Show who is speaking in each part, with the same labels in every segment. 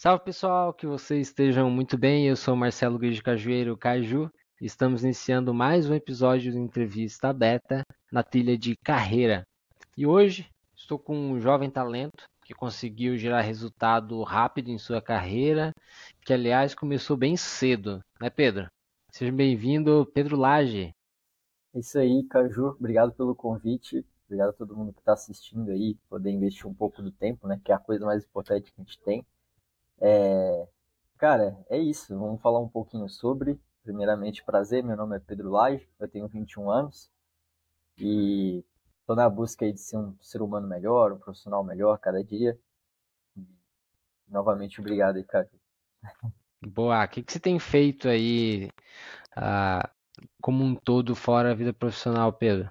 Speaker 1: Salve pessoal, que vocês estejam muito bem. Eu sou Marcelo Guiz de Cajueiro Caju. Estamos iniciando mais um episódio de entrevista beta na trilha de carreira. E hoje estou com um jovem talento que conseguiu gerar resultado rápido em sua carreira, que aliás começou bem cedo, né, Pedro? Seja bem-vindo, Pedro Lage.
Speaker 2: É isso aí, Caju. Obrigado pelo convite. Obrigado a todo mundo que está assistindo aí, poder investir um pouco do tempo, né? Que é a coisa mais importante que a gente tem. É... Cara, é isso. Vamos falar um pouquinho sobre. Primeiramente, prazer. Meu nome é Pedro Lage, eu tenho 21 anos e estou na busca aí de ser um ser humano melhor, um profissional melhor cada dia. E, novamente, obrigado aí, cara.
Speaker 1: Boa. O que, que você tem feito aí uh, como um todo fora a vida profissional, Pedro?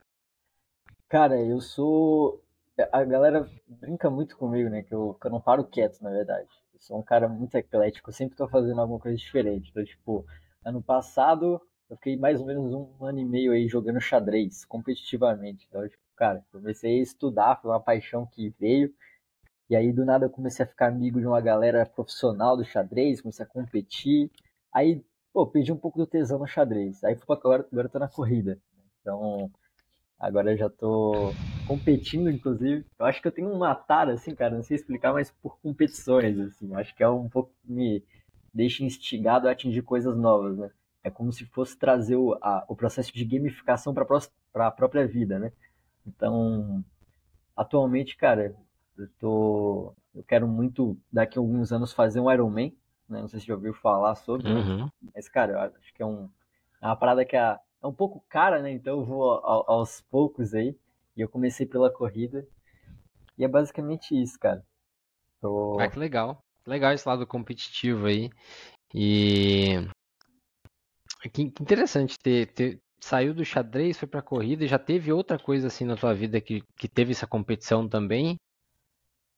Speaker 2: Cara, eu sou. A galera brinca muito comigo, né? Que eu, que eu não paro quieto, na verdade. Sou um cara muito eclético, sempre tô fazendo alguma coisa diferente. Então, tipo, ano passado eu fiquei mais ou menos um ano e meio aí jogando xadrez competitivamente. Então, tipo, cara, comecei a estudar, foi uma paixão que veio. E aí, do nada, eu comecei a ficar amigo de uma galera profissional do xadrez, comecei a competir. Aí, pô, perdi um pouco do tesão no xadrez. Aí, agora, agora eu tô na corrida. Então, Agora eu já tô competindo, inclusive. Eu acho que eu tenho uma tara, assim, cara, não sei explicar, mas por competições, assim. Eu acho que é um pouco que me deixa instigado a atingir coisas novas, né? É como se fosse trazer o, a, o processo de gamificação para a própria vida, né? Então, atualmente, cara, eu tô. Eu quero muito, daqui a alguns anos, fazer um Ironman, né? Não sei se já ouviu falar sobre,
Speaker 1: uhum.
Speaker 2: mas, cara, eu acho que é, um, é uma parada que a é um pouco cara, né? Então eu vou aos poucos aí. E eu comecei pela corrida. E é basicamente isso, cara.
Speaker 1: Tô... Ah, que legal. Legal esse lado competitivo aí. E. Que interessante ter, ter saiu do xadrez, foi pra corrida e já teve outra coisa assim na tua vida que, que teve essa competição também?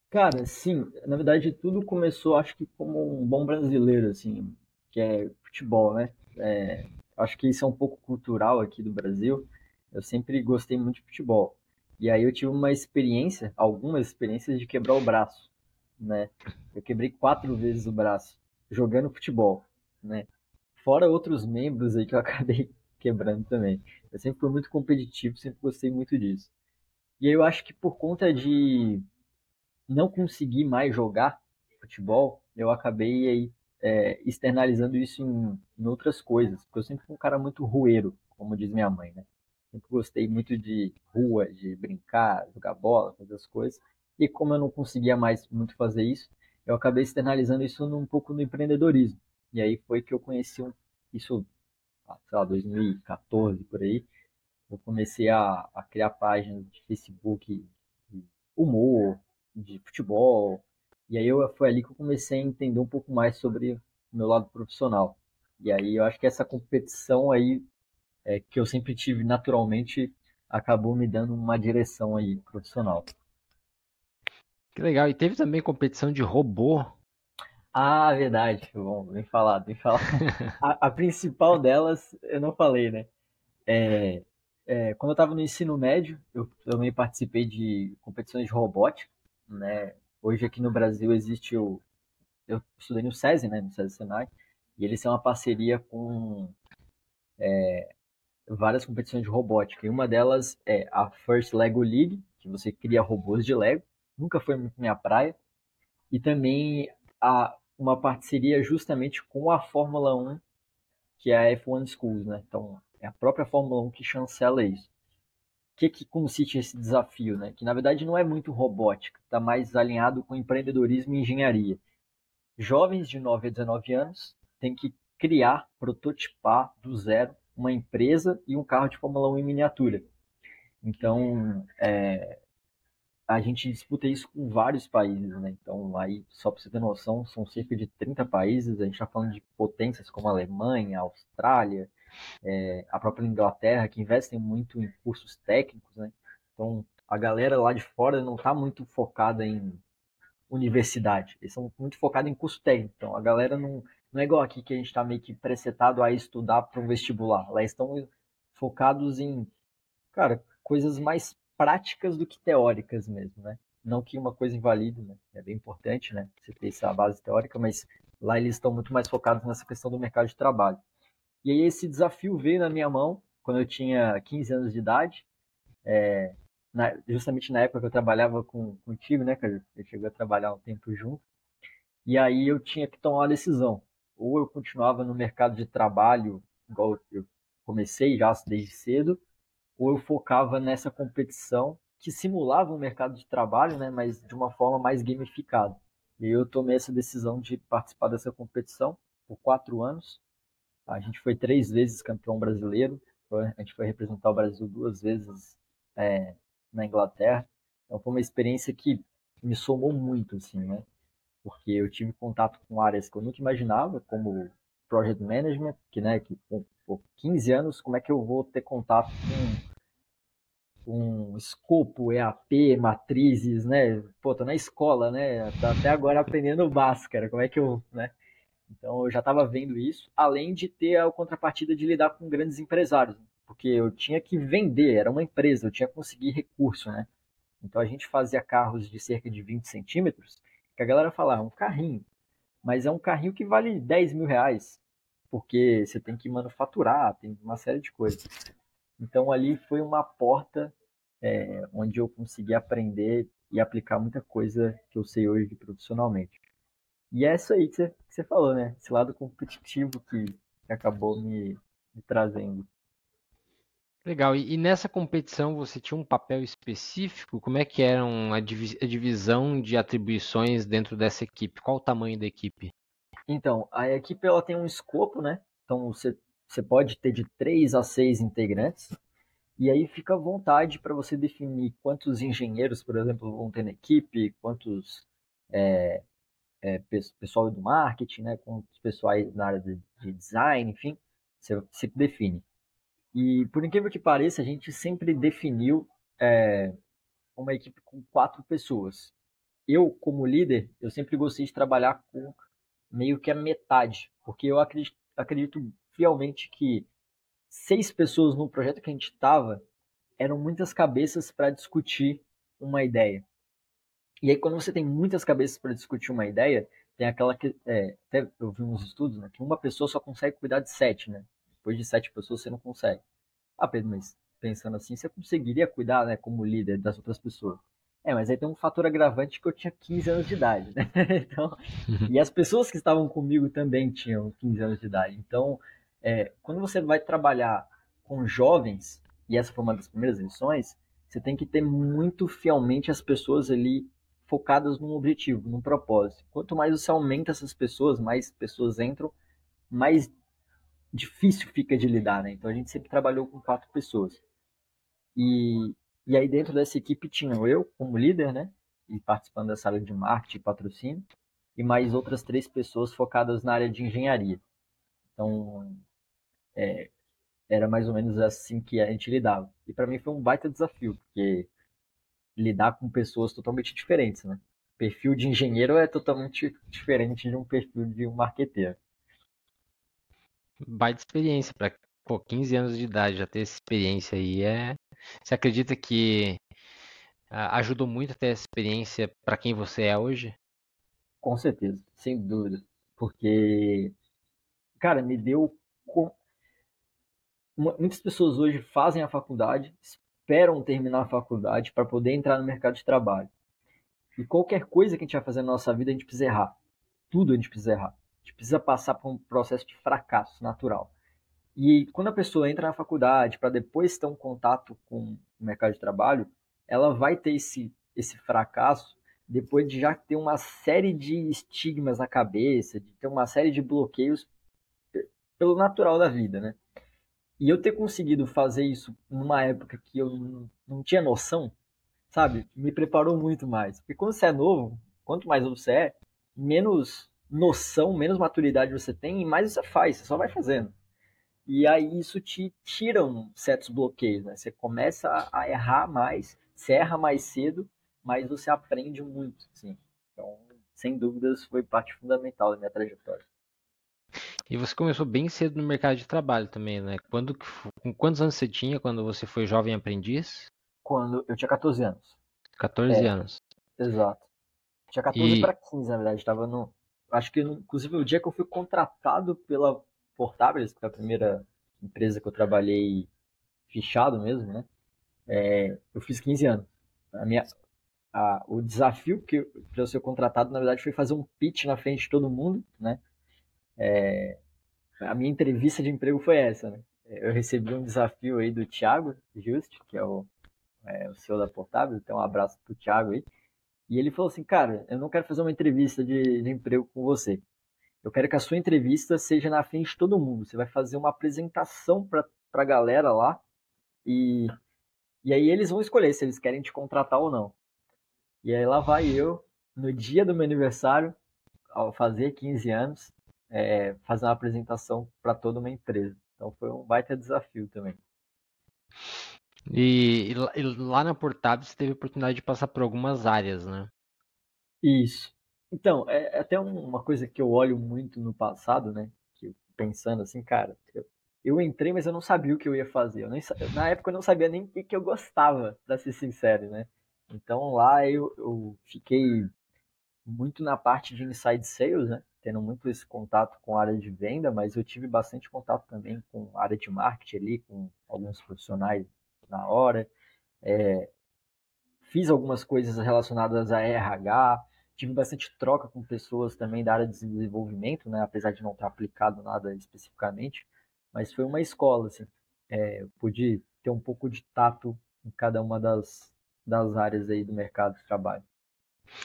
Speaker 2: Cara, sim. Na verdade, tudo começou, acho que como um bom brasileiro, assim, que é futebol, né? É, acho que isso é um pouco cultural aqui do Brasil. Eu sempre gostei muito de futebol. E aí eu tive uma experiência, algumas experiências de quebrar o braço, né? Eu quebrei quatro vezes o braço jogando futebol, né? Fora outros membros aí que eu acabei quebrando também. Eu sempre fui muito competitivo, sempre gostei muito disso. E aí eu acho que por conta de não conseguir mais jogar futebol, eu acabei aí é, externalizando isso em, em, outras coisas. Porque eu sempre fui um cara muito rueiro, como diz minha mãe, né? Sempre gostei muito de rua, de brincar, jogar bola, fazer as coisas. E como eu não conseguia mais muito fazer isso, eu acabei externalizando isso um pouco no empreendedorismo. E aí foi que eu conheci um, isso, ah, sei lá, 2014 por aí. Eu comecei a, a criar páginas de Facebook de humor, de futebol, e aí eu, foi ali que eu comecei a entender um pouco mais sobre o meu lado profissional. E aí eu acho que essa competição aí é, que eu sempre tive naturalmente acabou me dando uma direção aí profissional.
Speaker 1: Que legal. E teve também competição de robô.
Speaker 2: Ah, verdade. Bom, bem falado, bem falado. a, a, principal delas eu não falei, né? É, é, quando eu estava no ensino médio, eu também participei de competições de robótica, né? Hoje aqui no Brasil existe o. Eu estudei no SESI, né? No SESI Senai, e eles são uma parceria com é, várias competições de robótica. E uma delas é a First Lego League, que você cria robôs de Lego. Nunca foi muito minha praia. E também a, uma parceria justamente com a Fórmula 1, que é a F1 Schools, né? Então, é a própria Fórmula 1 que chancela isso que, que consiste esse desafio, né? Que na verdade não é muito robótica, está mais alinhado com empreendedorismo e engenharia. Jovens de 9 a 19 anos têm que criar, prototipar do zero uma empresa e um carro de Fórmula 1 em miniatura. Então, é, a gente disputa isso com vários países, né? Então, aí, só para você ter noção, são cerca de 30 países. A gente está falando de potências como a Alemanha, a Austrália, é, a própria Inglaterra, que investem muito em cursos técnicos, né? Então, a galera lá de fora não está muito focada em universidade, eles são muito focados em curso técnico. Então, a galera não, não é igual aqui que a gente está meio que presetado a estudar para um vestibular. Lá estão focados em, cara, coisas mais práticas do que teóricas mesmo, né? Não que uma coisa invalide, né? É bem importante, né? Você ter essa base teórica, mas lá eles estão muito mais focados nessa questão do mercado de trabalho. E aí esse desafio veio na minha mão quando eu tinha 15 anos de idade. É, na, justamente na época que eu trabalhava com, contigo, né, cara? Eu cheguei a trabalhar um tempo junto. E aí eu tinha que tomar uma decisão. Ou eu continuava no mercado de trabalho, igual eu comecei já desde cedo, ou eu focava nessa competição que simulava um mercado de trabalho, né, mas de uma forma mais gamificada. E eu tomei essa decisão de participar dessa competição por quatro anos. A gente foi três vezes campeão brasileiro, a gente foi representar o Brasil duas vezes é, na Inglaterra. Então foi uma experiência que me somou muito, assim, né? Porque eu tive contato com áreas que eu nunca imaginava, como project management, que, né, que com, 15 anos, como é que eu vou ter contato com um escopo, EAP, matrizes, né? Pô, tô na escola, né? Tô até agora aprendendo Bhaskara, como é que eu, né? Então eu já estava vendo isso, além de ter a contrapartida de lidar com grandes empresários porque eu tinha que vender, era uma empresa, eu tinha que conseguir recurso, né? Então a gente fazia carros de cerca de 20 centímetros, que a galera falava, ah, um carrinho, mas é um carrinho que vale 10 mil reais, porque você tem que manufaturar, tem uma série de coisas. Então ali foi uma porta é, onde eu consegui aprender e aplicar muita coisa que eu sei hoje profissionalmente. E é isso aí que você, que você falou, né? Esse lado competitivo que, que acabou me, me trazendo.
Speaker 1: Legal. E, e, nessa competição você tinha um papel específico? Como é que era a, a divisão de atribuições dentro dessa equipe? Qual o tamanho da equipe?
Speaker 2: Então, a equipe ela tem um escopo, né? Então você, você pode ter de 3 a 6 integrantes. E aí fica à vontade para você definir quantos engenheiros, por exemplo, vão ter na equipe, quantos é, é, pessoal do marketing, né? Quantos pessoais na área de, de design, enfim, você, você define. E por incrível que pareça, a gente sempre definiu é, uma equipe com quatro pessoas. Eu, como líder, eu sempre gostei de trabalhar com meio que a metade, porque eu acredito, acredito fielmente que seis pessoas no projeto que a gente estava eram muitas cabeças para discutir uma ideia. E aí, quando você tem muitas cabeças para discutir uma ideia, tem aquela que. É, até eu vi uns estudos, né, que uma pessoa só consegue cuidar de sete, né? Depois de sete pessoas você não consegue. Ah, pensando assim, você conseguiria cuidar, né, como líder das outras pessoas? É, mas aí tem um fator agravante que eu tinha 15 anos de idade, né? Então, e as pessoas que estavam comigo também tinham 15 anos de idade. Então, é, quando você vai trabalhar com jovens, e essa foi uma das primeiras lições, você tem que ter muito fielmente as pessoas ali focadas num objetivo, num propósito. Quanto mais você aumenta essas pessoas, mais pessoas entram, mais difícil fica de lidar, né? Então a gente sempre trabalhou com quatro pessoas. E, e aí dentro dessa equipe tinha eu como líder, né? E participando da sala de marketing e patrocínio, e mais outras três pessoas focadas na área de engenharia. Então, é, era mais ou menos assim que a gente lidava. E para mim foi um baita desafio, porque lidar com pessoas totalmente diferentes, né? O perfil de engenheiro é totalmente diferente de um perfil de um marqueteiro
Speaker 1: baita experiência para 15 anos de idade já ter essa experiência aí é você acredita que ajudou muito a ter essa experiência para quem você é hoje?
Speaker 2: Com certeza sem dúvida porque cara me deu muitas pessoas hoje fazem a faculdade esperam terminar a faculdade para poder entrar no mercado de trabalho. E qualquer coisa que a gente vai fazer na nossa vida a gente precisa errar. Tudo a gente precisa errar gente precisa passar por um processo de fracasso natural. E quando a pessoa entra na faculdade para depois ter um contato com o mercado de trabalho, ela vai ter esse, esse fracasso depois de já ter uma série de estigmas na cabeça, de ter uma série de bloqueios pelo natural da vida, né? E eu ter conseguido fazer isso numa época que eu não tinha noção, sabe? Me preparou muito mais. Porque quando você é novo, quanto mais novo você é, menos noção, menos maturidade você tem e mais você faz, você só vai fazendo. E aí isso te tira certos bloqueios, né? Você começa a errar mais, você erra mais cedo, mas você aprende muito, assim. Então, sem dúvidas, foi parte fundamental da minha trajetória.
Speaker 1: E você começou bem cedo no mercado de trabalho também, né? Quando, com quantos anos você tinha quando você foi jovem aprendiz?
Speaker 2: Quando eu tinha 14 anos.
Speaker 1: 14 é, anos.
Speaker 2: Exato. Tinha 14 e... para 15, na verdade. Tava no. Acho que, inclusive, o dia que eu fui contratado pela Portables, que é a primeira empresa que eu trabalhei fichado mesmo, né? É, eu fiz 15 anos. A minha, a, o desafio que para eu ser contratado, na verdade, foi fazer um pitch na frente de todo mundo, né? É, a minha entrevista de emprego foi essa, né? Eu recebi um desafio aí do Thiago Just, que é o, é, o CEO da Portável, então um abraço pro Thiago aí. E ele falou assim, cara, eu não quero fazer uma entrevista de, de emprego com você. Eu quero que a sua entrevista seja na frente de todo mundo. Você vai fazer uma apresentação para a galera lá e, e aí eles vão escolher se eles querem te contratar ou não. E aí lá vai eu, no dia do meu aniversário, ao fazer 15 anos, é, fazer uma apresentação para toda uma empresa. Então foi um baita desafio também.
Speaker 1: E, e lá na Portátil você teve a oportunidade de passar por algumas áreas, né?
Speaker 2: Isso. Então, é, é até uma coisa que eu olho muito no passado, né? Que pensando assim, cara, eu, eu entrei, mas eu não sabia o que eu ia fazer. Eu nem, na época eu não sabia nem o que, que eu gostava, para ser sincero, né? Então lá eu, eu fiquei muito na parte de inside sales, né? Tendo muito esse contato com a área de venda, mas eu tive bastante contato também com a área de marketing ali, com alguns profissionais na hora. É, fiz algumas coisas relacionadas a RH, tive bastante troca com pessoas também da área de desenvolvimento, né? Apesar de não ter aplicado nada especificamente, mas foi uma escola, assim. É, pude ter um pouco de tato em cada uma das, das áreas aí do mercado de trabalho,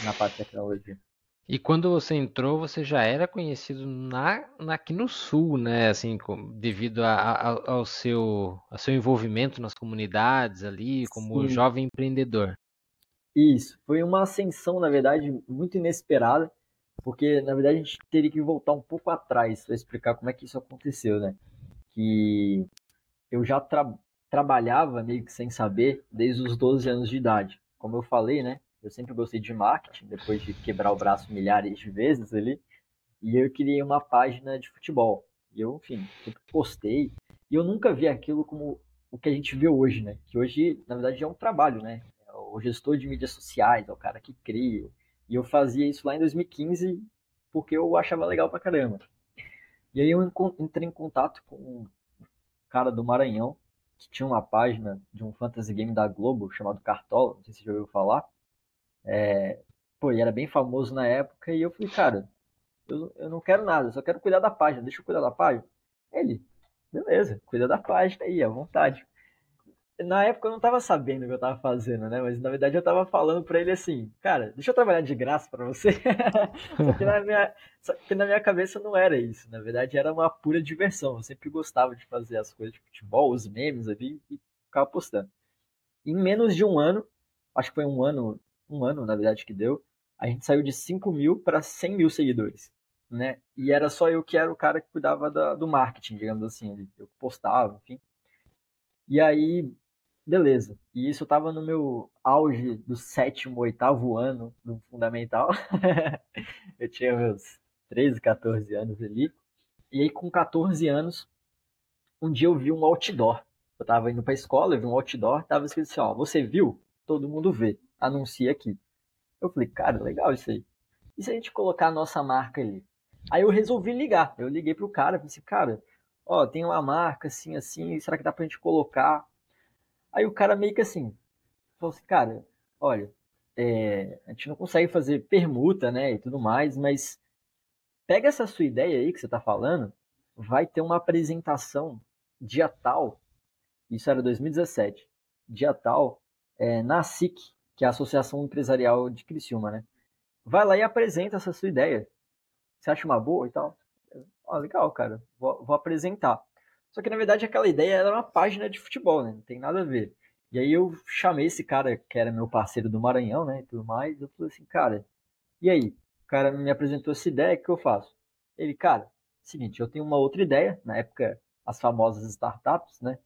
Speaker 2: na parte de tecnologia.
Speaker 1: E quando você entrou, você já era conhecido na, na aqui no Sul, né? Assim, devido a, a, ao, seu, ao seu envolvimento nas comunidades ali, como Sim. jovem empreendedor.
Speaker 2: Isso, foi uma ascensão, na verdade, muito inesperada, porque, na verdade, a gente teria que voltar um pouco atrás para explicar como é que isso aconteceu, né? Que eu já tra trabalhava meio que sem saber desde os 12 anos de idade. Como eu falei, né? Eu sempre gostei de marketing, depois de quebrar o braço milhares de vezes ali. E eu criei uma página de futebol. E eu, enfim, sempre postei. E eu nunca vi aquilo como o que a gente vê hoje, né? Que hoje, na verdade, é um trabalho, né? É o gestor de mídias sociais, é o cara que cria. E eu fazia isso lá em 2015 porque eu achava legal pra caramba. E aí eu entrei em contato com um cara do Maranhão, que tinha uma página de um fantasy game da Globo chamado Cartola, não sei se você já ouviu falar. É, pô, e era bem famoso na época, e eu falei, cara, eu, eu não quero nada, eu só quero cuidar da página, deixa eu cuidar da página. Ele, beleza, cuida da página aí, à vontade na época eu não tava sabendo o que eu tava fazendo, né? Mas na verdade eu tava falando para ele assim, cara, deixa eu trabalhar de graça para você. só, que na minha, só que na minha cabeça não era isso. Na verdade era uma pura diversão. Eu sempre gostava de fazer as coisas de futebol, os memes ali e ficava postando. Em menos de um ano, acho que foi um ano, um ano na verdade que deu, a gente saiu de 5 mil para 100 mil seguidores. Né? E era só eu que era o cara que cuidava da, do marketing, digamos assim. Eu postava, enfim. E aí, Beleza. E isso estava no meu auge do sétimo, oitavo ano do fundamental. eu tinha meus 13, 14 anos ali. E aí, com 14 anos, um dia eu vi um outdoor. Eu estava indo para a escola, eu vi um outdoor, tava escrito assim, ó, você viu? Todo mundo vê. Anuncia aqui. Eu falei, cara, legal isso aí. E se a gente colocar a nossa marca ali? Aí eu resolvi ligar. Eu liguei pro cara, falei assim, cara, ó, tem uma marca assim, assim, será que dá pra gente colocar? Aí o cara meio que assim, falou assim, cara, olha, é, a gente não consegue fazer permuta, né, e tudo mais, mas pega essa sua ideia aí que você está falando, vai ter uma apresentação dia tal, isso era 2017, dia tal, é, na SIC, que é a Associação Empresarial de Criciúma, né? Vai lá e apresenta essa sua ideia. Você acha uma boa e tal? Ó, legal, cara, vou, vou apresentar. Só que na verdade aquela ideia era uma página de futebol, né? Não tem nada a ver. E aí eu chamei esse cara que era meu parceiro do Maranhão, né? E tudo mais. Eu falei assim, cara, e aí? O cara me apresentou essa ideia, o que eu faço? Ele, cara, seguinte, eu tenho uma outra ideia. Na época, as famosas startups, né?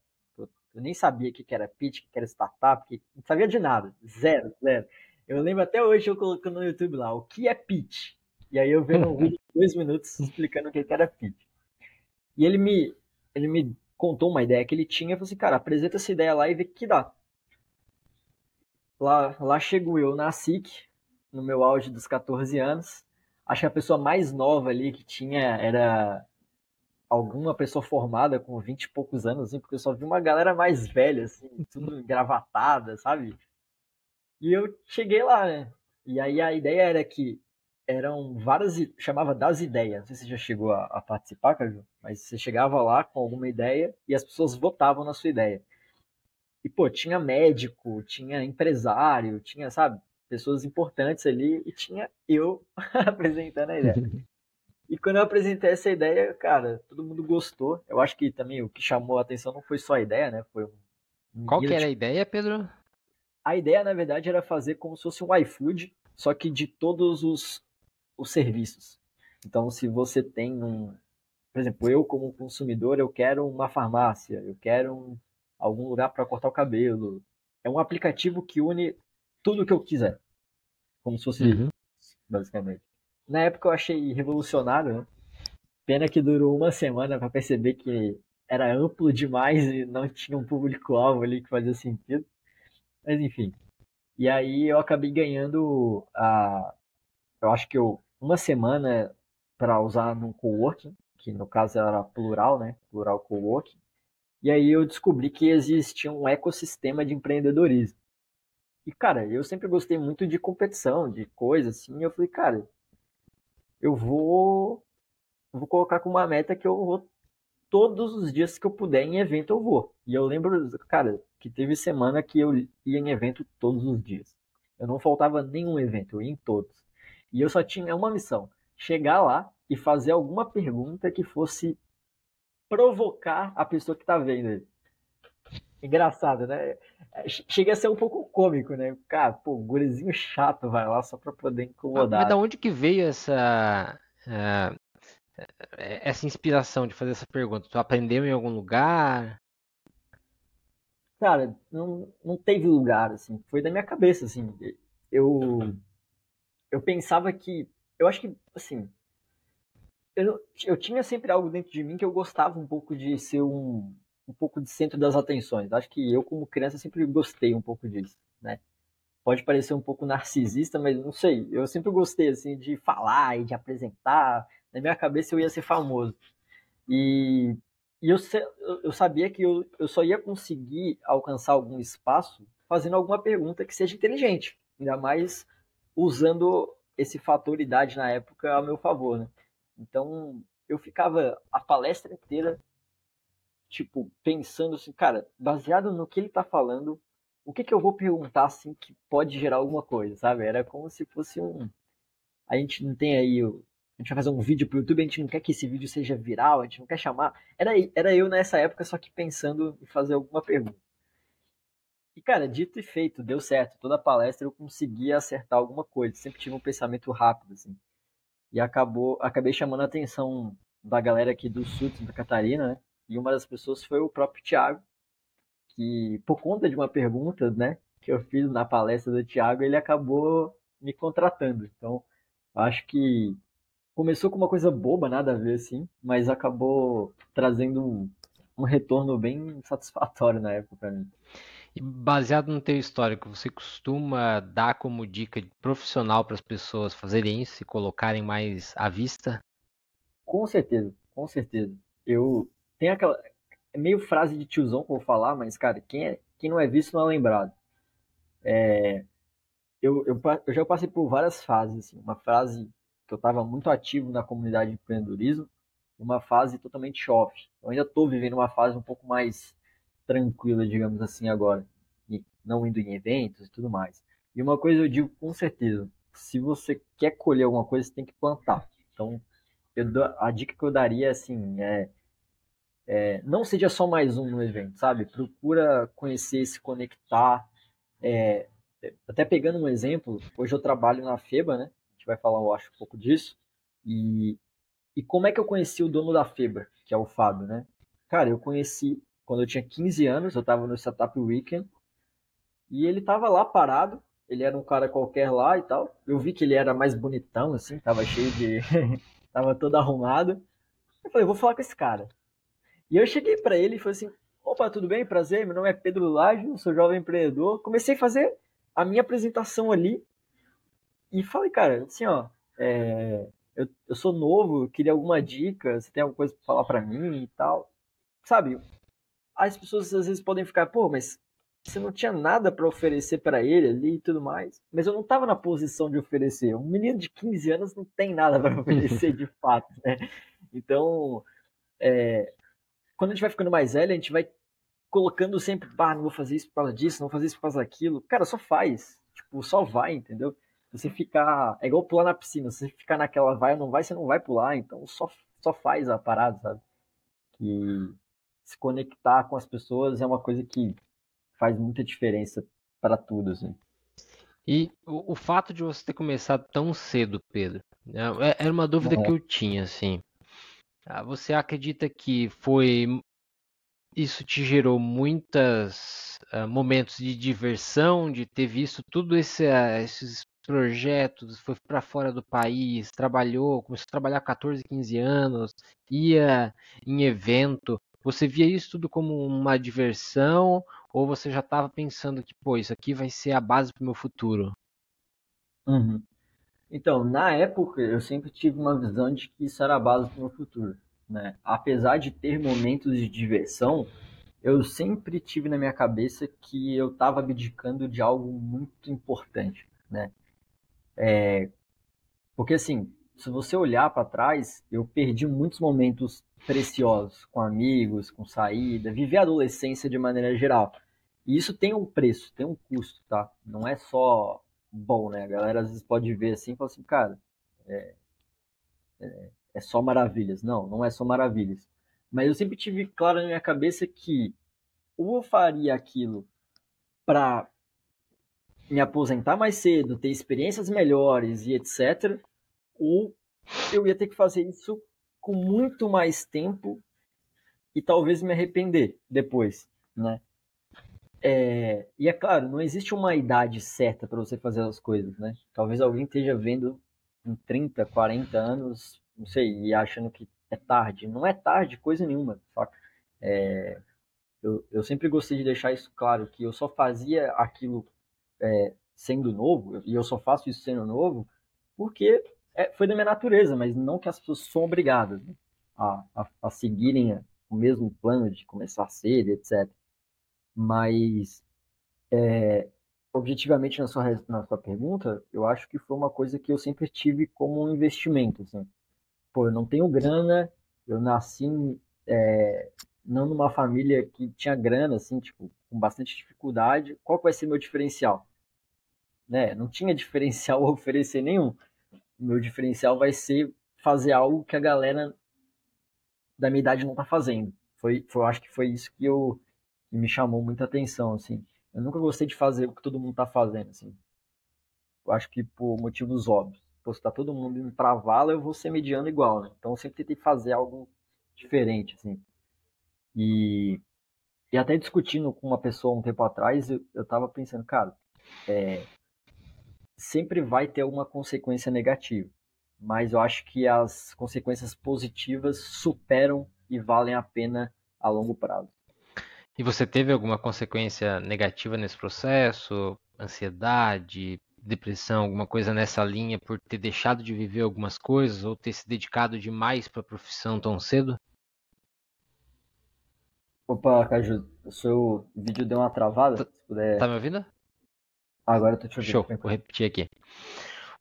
Speaker 2: Eu, nem sabia o que, era pitch, o que, era startup, que, não sabia de nada. Zero, zero. Eu lembro até hoje eu colocando no YouTube lá, o que é pitch? E aí eu vendo um vídeo de dois minutos explicando o que, que era pitch. E ele me, ele me contou uma ideia que ele tinha e falou assim, cara, apresenta essa ideia lá e vê o que dá. Lá, lá chego eu na SIC, no meu auge dos 14 anos. Acho que a pessoa mais nova ali que tinha era alguma pessoa formada com 20 e poucos anos, assim, porque eu só vi uma galera mais velha, assim, tudo gravatada, sabe? E eu cheguei lá, né? E aí a ideia era que eram várias, chamava das ideias. Não sei se você já chegou a, a participar, Caju, mas você chegava lá com alguma ideia e as pessoas votavam na sua ideia. E, pô, tinha médico, tinha empresário, tinha, sabe, pessoas importantes ali e tinha eu apresentando a ideia. E quando eu apresentei essa ideia, cara, todo mundo gostou. Eu acho que também o que chamou a atenção não foi só a ideia, né? Foi
Speaker 1: um Qual que era a ideia, Pedro?
Speaker 2: A ideia, na verdade, era fazer como se fosse um iFood, só que de todos os, os serviços. Então, se você tem um. Por exemplo, eu, como consumidor, eu quero uma farmácia, eu quero um, algum lugar para cortar o cabelo. É um aplicativo que une tudo o que eu quiser. Como se fosse uhum. basicamente. Na época eu achei revolucionário, né? Pena que durou uma semana para perceber que era amplo demais e não tinha um público-alvo ali que fazia sentido. Mas enfim. E aí eu acabei ganhando a. Eu acho que eu. Uma semana para usar no coworking, que no caso era plural, né? Plural coworking. E aí eu descobri que existia um ecossistema de empreendedorismo. E, cara, eu sempre gostei muito de competição, de coisa assim. E eu falei, cara, eu vou vou colocar como uma meta que eu vou todos os dias que eu puder em evento eu vou. E eu lembro, cara, que teve semana que eu ia em evento todos os dias. Eu não faltava nenhum evento, eu ia em todos. E eu só tinha uma missão: chegar lá e fazer alguma pergunta que fosse provocar a pessoa que tá vendo ele. Engraçado, né? Chega a ser um pouco cômico, né? Cara, pô, gurizinho chato vai lá só pra poder incomodar.
Speaker 1: Mas da onde que veio essa. Uh, essa inspiração de fazer essa pergunta? Tu aprendeu em algum lugar?
Speaker 2: Cara, não, não teve lugar, assim. Foi da minha cabeça, assim. Eu. Eu pensava que. Eu acho que, assim. Eu, eu tinha sempre algo dentro de mim que eu gostava um pouco de ser um, um pouco de centro das atenções. Acho que eu, como criança, sempre gostei um pouco disso, né? Pode parecer um pouco narcisista, mas não sei. Eu sempre gostei, assim, de falar e de apresentar. Na minha cabeça, eu ia ser famoso. E, e eu, eu sabia que eu, eu só ia conseguir alcançar algum espaço fazendo alguma pergunta que seja inteligente. Ainda mais usando esse fator idade na época a meu favor, né? Então, eu ficava a palestra inteira tipo, pensando assim, cara, baseado no que ele tá falando, o que que eu vou perguntar assim que pode gerar alguma coisa, sabe? Era como se fosse um. A gente não tem aí. O... A gente vai fazer um vídeo pro YouTube, a gente não quer que esse vídeo seja viral, a gente não quer chamar. Era, era eu nessa época, só que pensando em fazer alguma pergunta. E, cara, dito e feito, deu certo. Toda palestra eu conseguia acertar alguma coisa. Sempre tive um pensamento rápido, assim. E acabou, acabei chamando a atenção da galera aqui do sul Santa Catarina, né? E uma das pessoas foi o próprio Tiago, que por conta de uma pergunta, né, que eu fiz na palestra do Tiago, ele acabou me contratando. Então, acho que começou com uma coisa boba, nada a ver assim, mas acabou trazendo um, retorno bem satisfatório na época para mim.
Speaker 1: E baseado no teu histórico, você costuma dar como dica profissional para as pessoas fazerem isso e colocarem mais à vista?
Speaker 2: Com certeza, com certeza. Eu tem aquela. É meio frase de tiozão que eu vou falar, mas, cara, quem, é, quem não é visto não é lembrado. É, eu, eu, eu já passei por várias fases, assim, uma fase que eu estava muito ativo na comunidade de empreendedorismo, uma fase totalmente off. Eu ainda estou vivendo uma fase um pouco mais tranquila, digamos assim, agora, e não indo em eventos e tudo mais. E uma coisa eu digo com certeza, se você quer colher alguma coisa, você tem que plantar. Então, eu, a dica que eu daria, assim, é é, não seja só mais um no evento, sabe? Procura conhecer, se conectar. É, até pegando um exemplo, hoje eu trabalho na FEBA, né? A gente vai falar, eu acho, um pouco disso. E, e como é que eu conheci o dono da FEBA, que é o Fábio, né? Cara, eu conheci quando eu tinha 15 anos, eu estava no Startup Weekend, e ele estava lá parado, ele era um cara qualquer lá e tal. Eu vi que ele era mais bonitão, assim, tava cheio de. tava todo arrumado. Eu falei, vou falar com esse cara. E eu cheguei para ele e falei assim: opa, tudo bem? Prazer, meu nome é Pedro Laje, sou jovem empreendedor. Comecei a fazer a minha apresentação ali. e falei, cara, assim, ó, é, eu, eu sou novo, eu queria alguma dica, você tem alguma coisa pra falar pra mim e tal. Sabe, as pessoas às vezes podem ficar, pô, mas você não tinha nada para oferecer para ele ali e tudo mais. Mas eu não estava na posição de oferecer. Um menino de 15 anos não tem nada para oferecer de fato, né? Então, é, quando a gente vai ficando mais velho, a gente vai colocando sempre, ah, não vou fazer isso por causa disso, não vou fazer isso por causa daquilo. Cara, só faz. Tipo, só vai, entendeu? Você ficar. É igual pular na piscina. Se você ficar naquela vai ou não vai, você não vai pular. Então só, só faz a parada, sabe? Que se conectar com as pessoas é uma coisa que faz muita diferença para tudo, assim.
Speaker 1: E o, o, fato de você ter começado tão cedo, Pedro, né, é, era uma dúvida que eu tinha, assim. Ah, você acredita que foi isso te gerou muitos uh, momentos de diversão, de ter visto tudo esse, uh, esses projetos, foi para fora do país, trabalhou, começou a trabalhar 14, 15 anos, ia em evento. Você via isso tudo como uma diversão ou você já estava pensando que, pô, isso aqui vai ser a base para o meu futuro?
Speaker 2: Uhum. Então, na época, eu sempre tive uma visão de que isso era a base para o futuro. Né? Apesar de ter momentos de diversão, eu sempre tive na minha cabeça que eu estava abdicando de algo muito importante. Né? É... Porque, assim, se você olhar para trás, eu perdi muitos momentos preciosos com amigos, com saída, viver a adolescência de maneira geral. E isso tem um preço, tem um custo, tá? Não é só bom, né? A galera às vezes pode ver assim e falar assim, cara, é, é, é só maravilhas. Não, não é só maravilhas. Mas eu sempre tive claro na minha cabeça que ou eu faria aquilo para me aposentar mais cedo, ter experiências melhores e etc ou eu ia ter que fazer isso com muito mais tempo e talvez me arrepender depois, né? É, e é claro, não existe uma idade certa para você fazer as coisas, né? Talvez alguém esteja vendo em 30, 40 anos, não sei, e achando que é tarde. Não é tarde, coisa nenhuma, saca? É, eu, eu sempre gostei de deixar isso claro, que eu só fazia aquilo é, sendo novo, e eu só faço isso sendo novo, porque é, foi da minha natureza, mas não que as pessoas são obrigadas né, a, a, a, seguirem o mesmo plano de começar cedo, etc. Mas, é, objetivamente, na sua, na sua pergunta, eu acho que foi uma coisa que eu sempre tive como um investimento. Assim. Pô, eu não tenho grana, eu nasci é, não numa família que tinha grana, assim, tipo, com bastante dificuldade. Qual vai ser meu diferencial? Né? Não tinha diferencial a oferecer nenhum meu diferencial vai ser fazer algo que a galera da minha idade não tá fazendo. Foi, foi, eu acho que foi isso que, eu, me chamou muita atenção, assim. Eu nunca gostei de fazer o que todo mundo tá fazendo, assim. Eu acho que por motivos óbvios. Pô, se tá todo mundo indo pra vala, eu vou ser mediano igual, né? Então eu sempre tentei fazer algo diferente, assim. E, e até discutindo com uma pessoa um tempo atrás, eu, eu tava pensando, cara, é, sempre vai ter uma consequência negativa. Mas eu acho que as consequências positivas superam e valem a pena a longo prazo.
Speaker 1: E você teve alguma consequência negativa nesse processo? Ansiedade, depressão, alguma coisa nessa linha por ter deixado de viver algumas coisas ou ter se dedicado demais para a profissão tão cedo?
Speaker 2: Opa, Caju, o seu vídeo deu uma travada.
Speaker 1: Tá, puder... tá me ouvindo?
Speaker 2: Agora eu tô te ouvindo.
Speaker 1: Show, vou repetir aqui.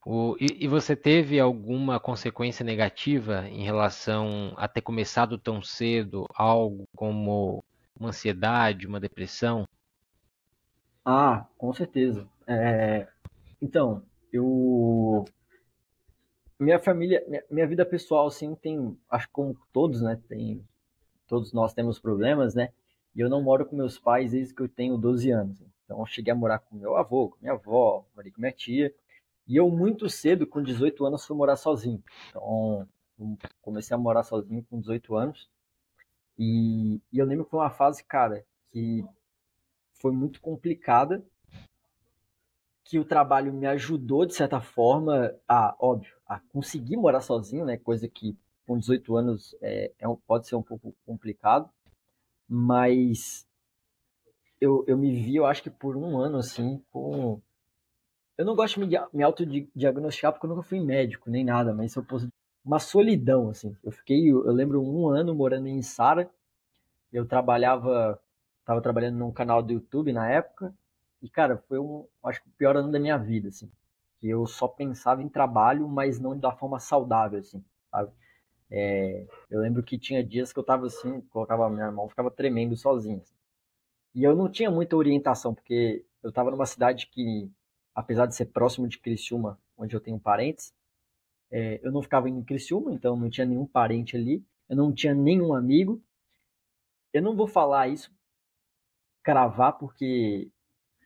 Speaker 1: O, e, e, você teve alguma consequência negativa em relação a ter começado tão cedo algo como uma ansiedade, uma depressão?
Speaker 2: Ah, com certeza. É, então, eu. Minha família, minha, vida pessoal, assim, tem. Acho que como todos, né? Tem, todos nós temos problemas, né? E eu não moro com meus pais desde que eu tenho 12 anos. Então, eu cheguei a morar com meu avô, com minha avó, morei com minha tia. E eu, muito cedo, com 18 anos, fui morar sozinho. Então, comecei a morar sozinho com 18 anos. E, e eu lembro que foi uma fase, cara, que foi muito complicada. Que o trabalho me ajudou, de certa forma, a, óbvio, a conseguir morar sozinho, né? Coisa que com 18 anos é, é pode ser um pouco complicado. Mas eu, eu me vi, eu acho que por um ano, assim, com eu não gosto de me, me autodiagnosticar porque eu nunca fui médico nem nada, mas eu posso uma solidão assim. Eu fiquei, eu lembro um ano morando em Sara. Eu trabalhava, estava trabalhando num canal do YouTube na época e cara, foi um, acho que o pior ano da minha vida assim. Que eu só pensava em trabalho, mas não da forma saudável assim, sabe? É, eu lembro que tinha dias que eu tava assim, colocava minha mão, ficava tremendo sozinho. Assim. E eu não tinha muita orientação, porque eu tava numa cidade que, apesar de ser próximo de Criciúma, onde eu tenho parentes, é, eu não ficava em Criciúma, então não tinha nenhum parente ali, eu não tinha nenhum amigo. Eu não vou falar isso, cravar, porque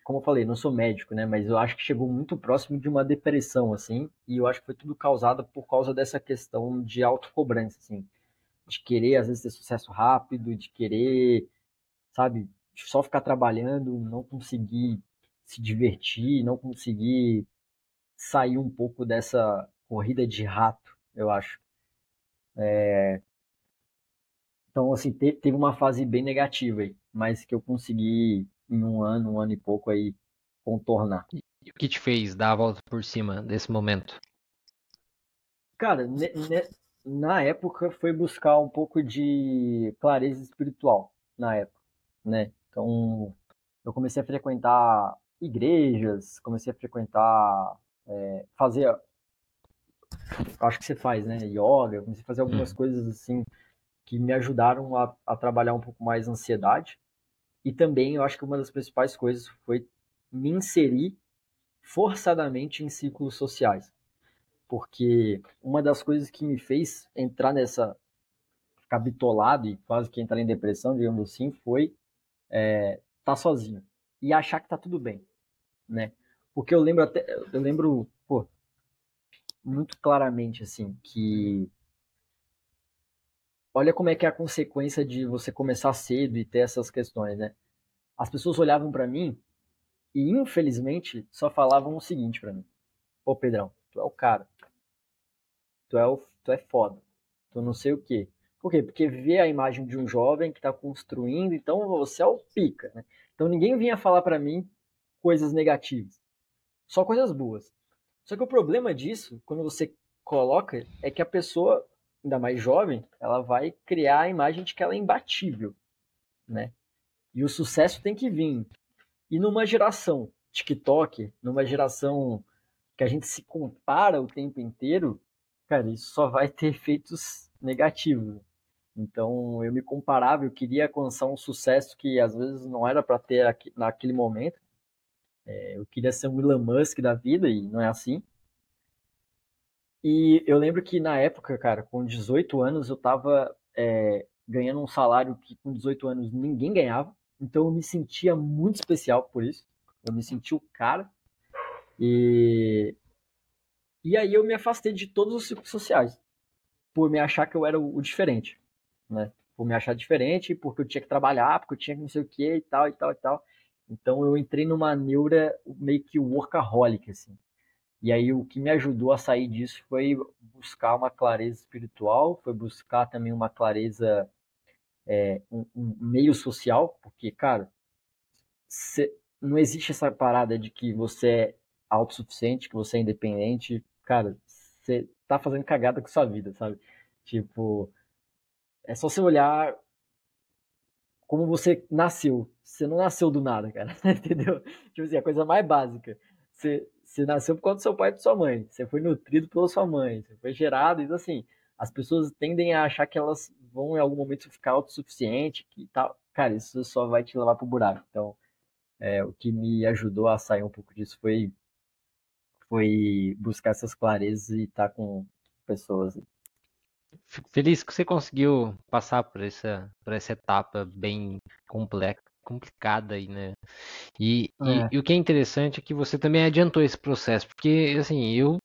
Speaker 2: como eu falei, não sou médico, né? Mas eu acho que chegou muito próximo de uma depressão, assim, e eu acho que foi tudo causado por causa dessa questão de autocobrança, assim, de querer às vezes ter sucesso rápido, de querer, sabe, só ficar trabalhando, não conseguir se divertir, não conseguir sair um pouco dessa corrida de rato, eu acho. É... Então, assim, teve uma fase bem negativa aí, mas que eu consegui em um ano, um ano e pouco aí contornar.
Speaker 1: E o que te fez dar a volta por cima desse momento?
Speaker 2: Cara, ne, ne, na época foi buscar um pouco de clareza espiritual, na época, né? Então, eu comecei a frequentar igrejas, comecei a frequentar, é, fazer, acho que você faz, né? Yoga, comecei a fazer algumas hum. coisas assim que me ajudaram a, a trabalhar um pouco mais a ansiedade, e também eu acho que uma das principais coisas foi me inserir forçadamente em ciclos sociais. Porque uma das coisas que me fez entrar nessa. ficar bitolado e quase que entrar em depressão, digamos assim, foi estar é, tá sozinho e achar que tá tudo bem, né? Porque eu lembro até. Eu lembro, muito claramente, assim, que olha como é que é a consequência de você começar cedo e ter essas questões, né? As pessoas olhavam para mim e, infelizmente, só falavam o seguinte para mim: Pô, Pedrão, tu é o cara. Tu é, o, tu é foda. Tu não sei o quê. Por quê? Porque vê a imagem de um jovem que está construindo, então você é o pica, né? Então ninguém vinha falar para mim coisas negativas. Só coisas boas. Só que o problema disso, quando você coloca, é que a pessoa ainda mais jovem, ela vai criar a imagem de que ela é imbatível, né? E o sucesso tem que vir. E numa geração TikTok, numa geração que a gente se compara o tempo inteiro, cara, isso só vai ter efeitos negativos. Então eu me comparava, eu queria alcançar um sucesso que às vezes não era para ter naquele momento. É, eu queria ser um Elon Musk da vida e não é assim. E eu lembro que na época, cara, com 18 anos, eu tava é, ganhando um salário que com 18 anos ninguém ganhava. Então eu me sentia muito especial por isso. Eu me senti o cara. E, e aí eu me afastei de todos os ciclos sociais. Por me achar que eu era o, o diferente. Né? Por me achar diferente, porque eu tinha que trabalhar, porque eu tinha que não sei o que e tal, e tal, e tal. Então eu entrei numa neura meio que workaholic, assim. E aí o que me ajudou a sair disso foi buscar uma clareza espiritual, foi buscar também uma clareza, é, um, um, meio social, porque, cara, cê, não existe essa parada de que você é autossuficiente, que você é independente. Cara, você tá fazendo cagada com sua vida, sabe? Tipo, é só você olhar como você nasceu. Você não nasceu do nada, cara. Entendeu? Tipo assim, a coisa mais básica. Você, você nasceu por conta do seu pai e da sua mãe. Você foi nutrido pela sua mãe. Você foi gerado. Então, assim, as pessoas tendem a achar que elas vão em algum momento ficar autossuficiente e tal. Cara, isso só vai te levar pro buraco. Então, é, o que me ajudou a sair um pouco disso foi, foi buscar essas clarezas e estar tá com pessoas.
Speaker 1: Fico feliz que você conseguiu passar por essa, por essa etapa bem complexa, complicada aí, né? E, é. e, e, o que é interessante é que você também adiantou esse processo, porque assim, eu,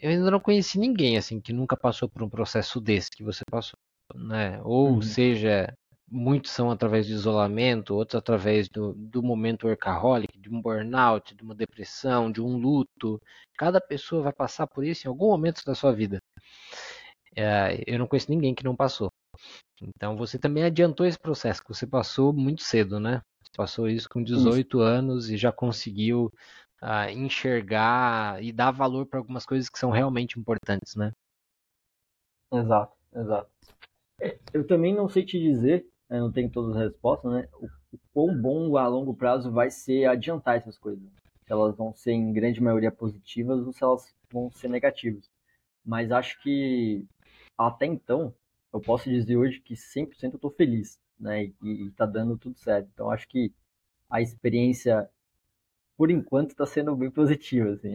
Speaker 1: eu ainda não conheci ninguém assim que nunca passou por um processo desse que você passou, né? Ou uhum. seja, muitos são através de isolamento, outros através do, do momento workaholic, de um burnout, de uma depressão, de um luto. Cada pessoa vai passar por isso em algum momento da sua vida. É, eu não conheço ninguém que não passou. Então você também adiantou esse processo, que você passou muito cedo, né? Você passou isso com 18 isso. anos e já conseguiu uh, enxergar e dar valor para algumas coisas que são realmente importantes, né?
Speaker 2: Exato, exato. É, eu também não sei te dizer, eu não tenho todas as respostas, né? O, o quão bom a longo prazo vai ser adiantar essas coisas. Se elas vão ser em grande maioria positivas ou se elas vão ser negativas. Mas acho que até então, eu posso dizer hoje que 100% eu tô feliz, né? E, e tá dando tudo certo. Então acho que a experiência, por enquanto, está sendo bem positiva, assim.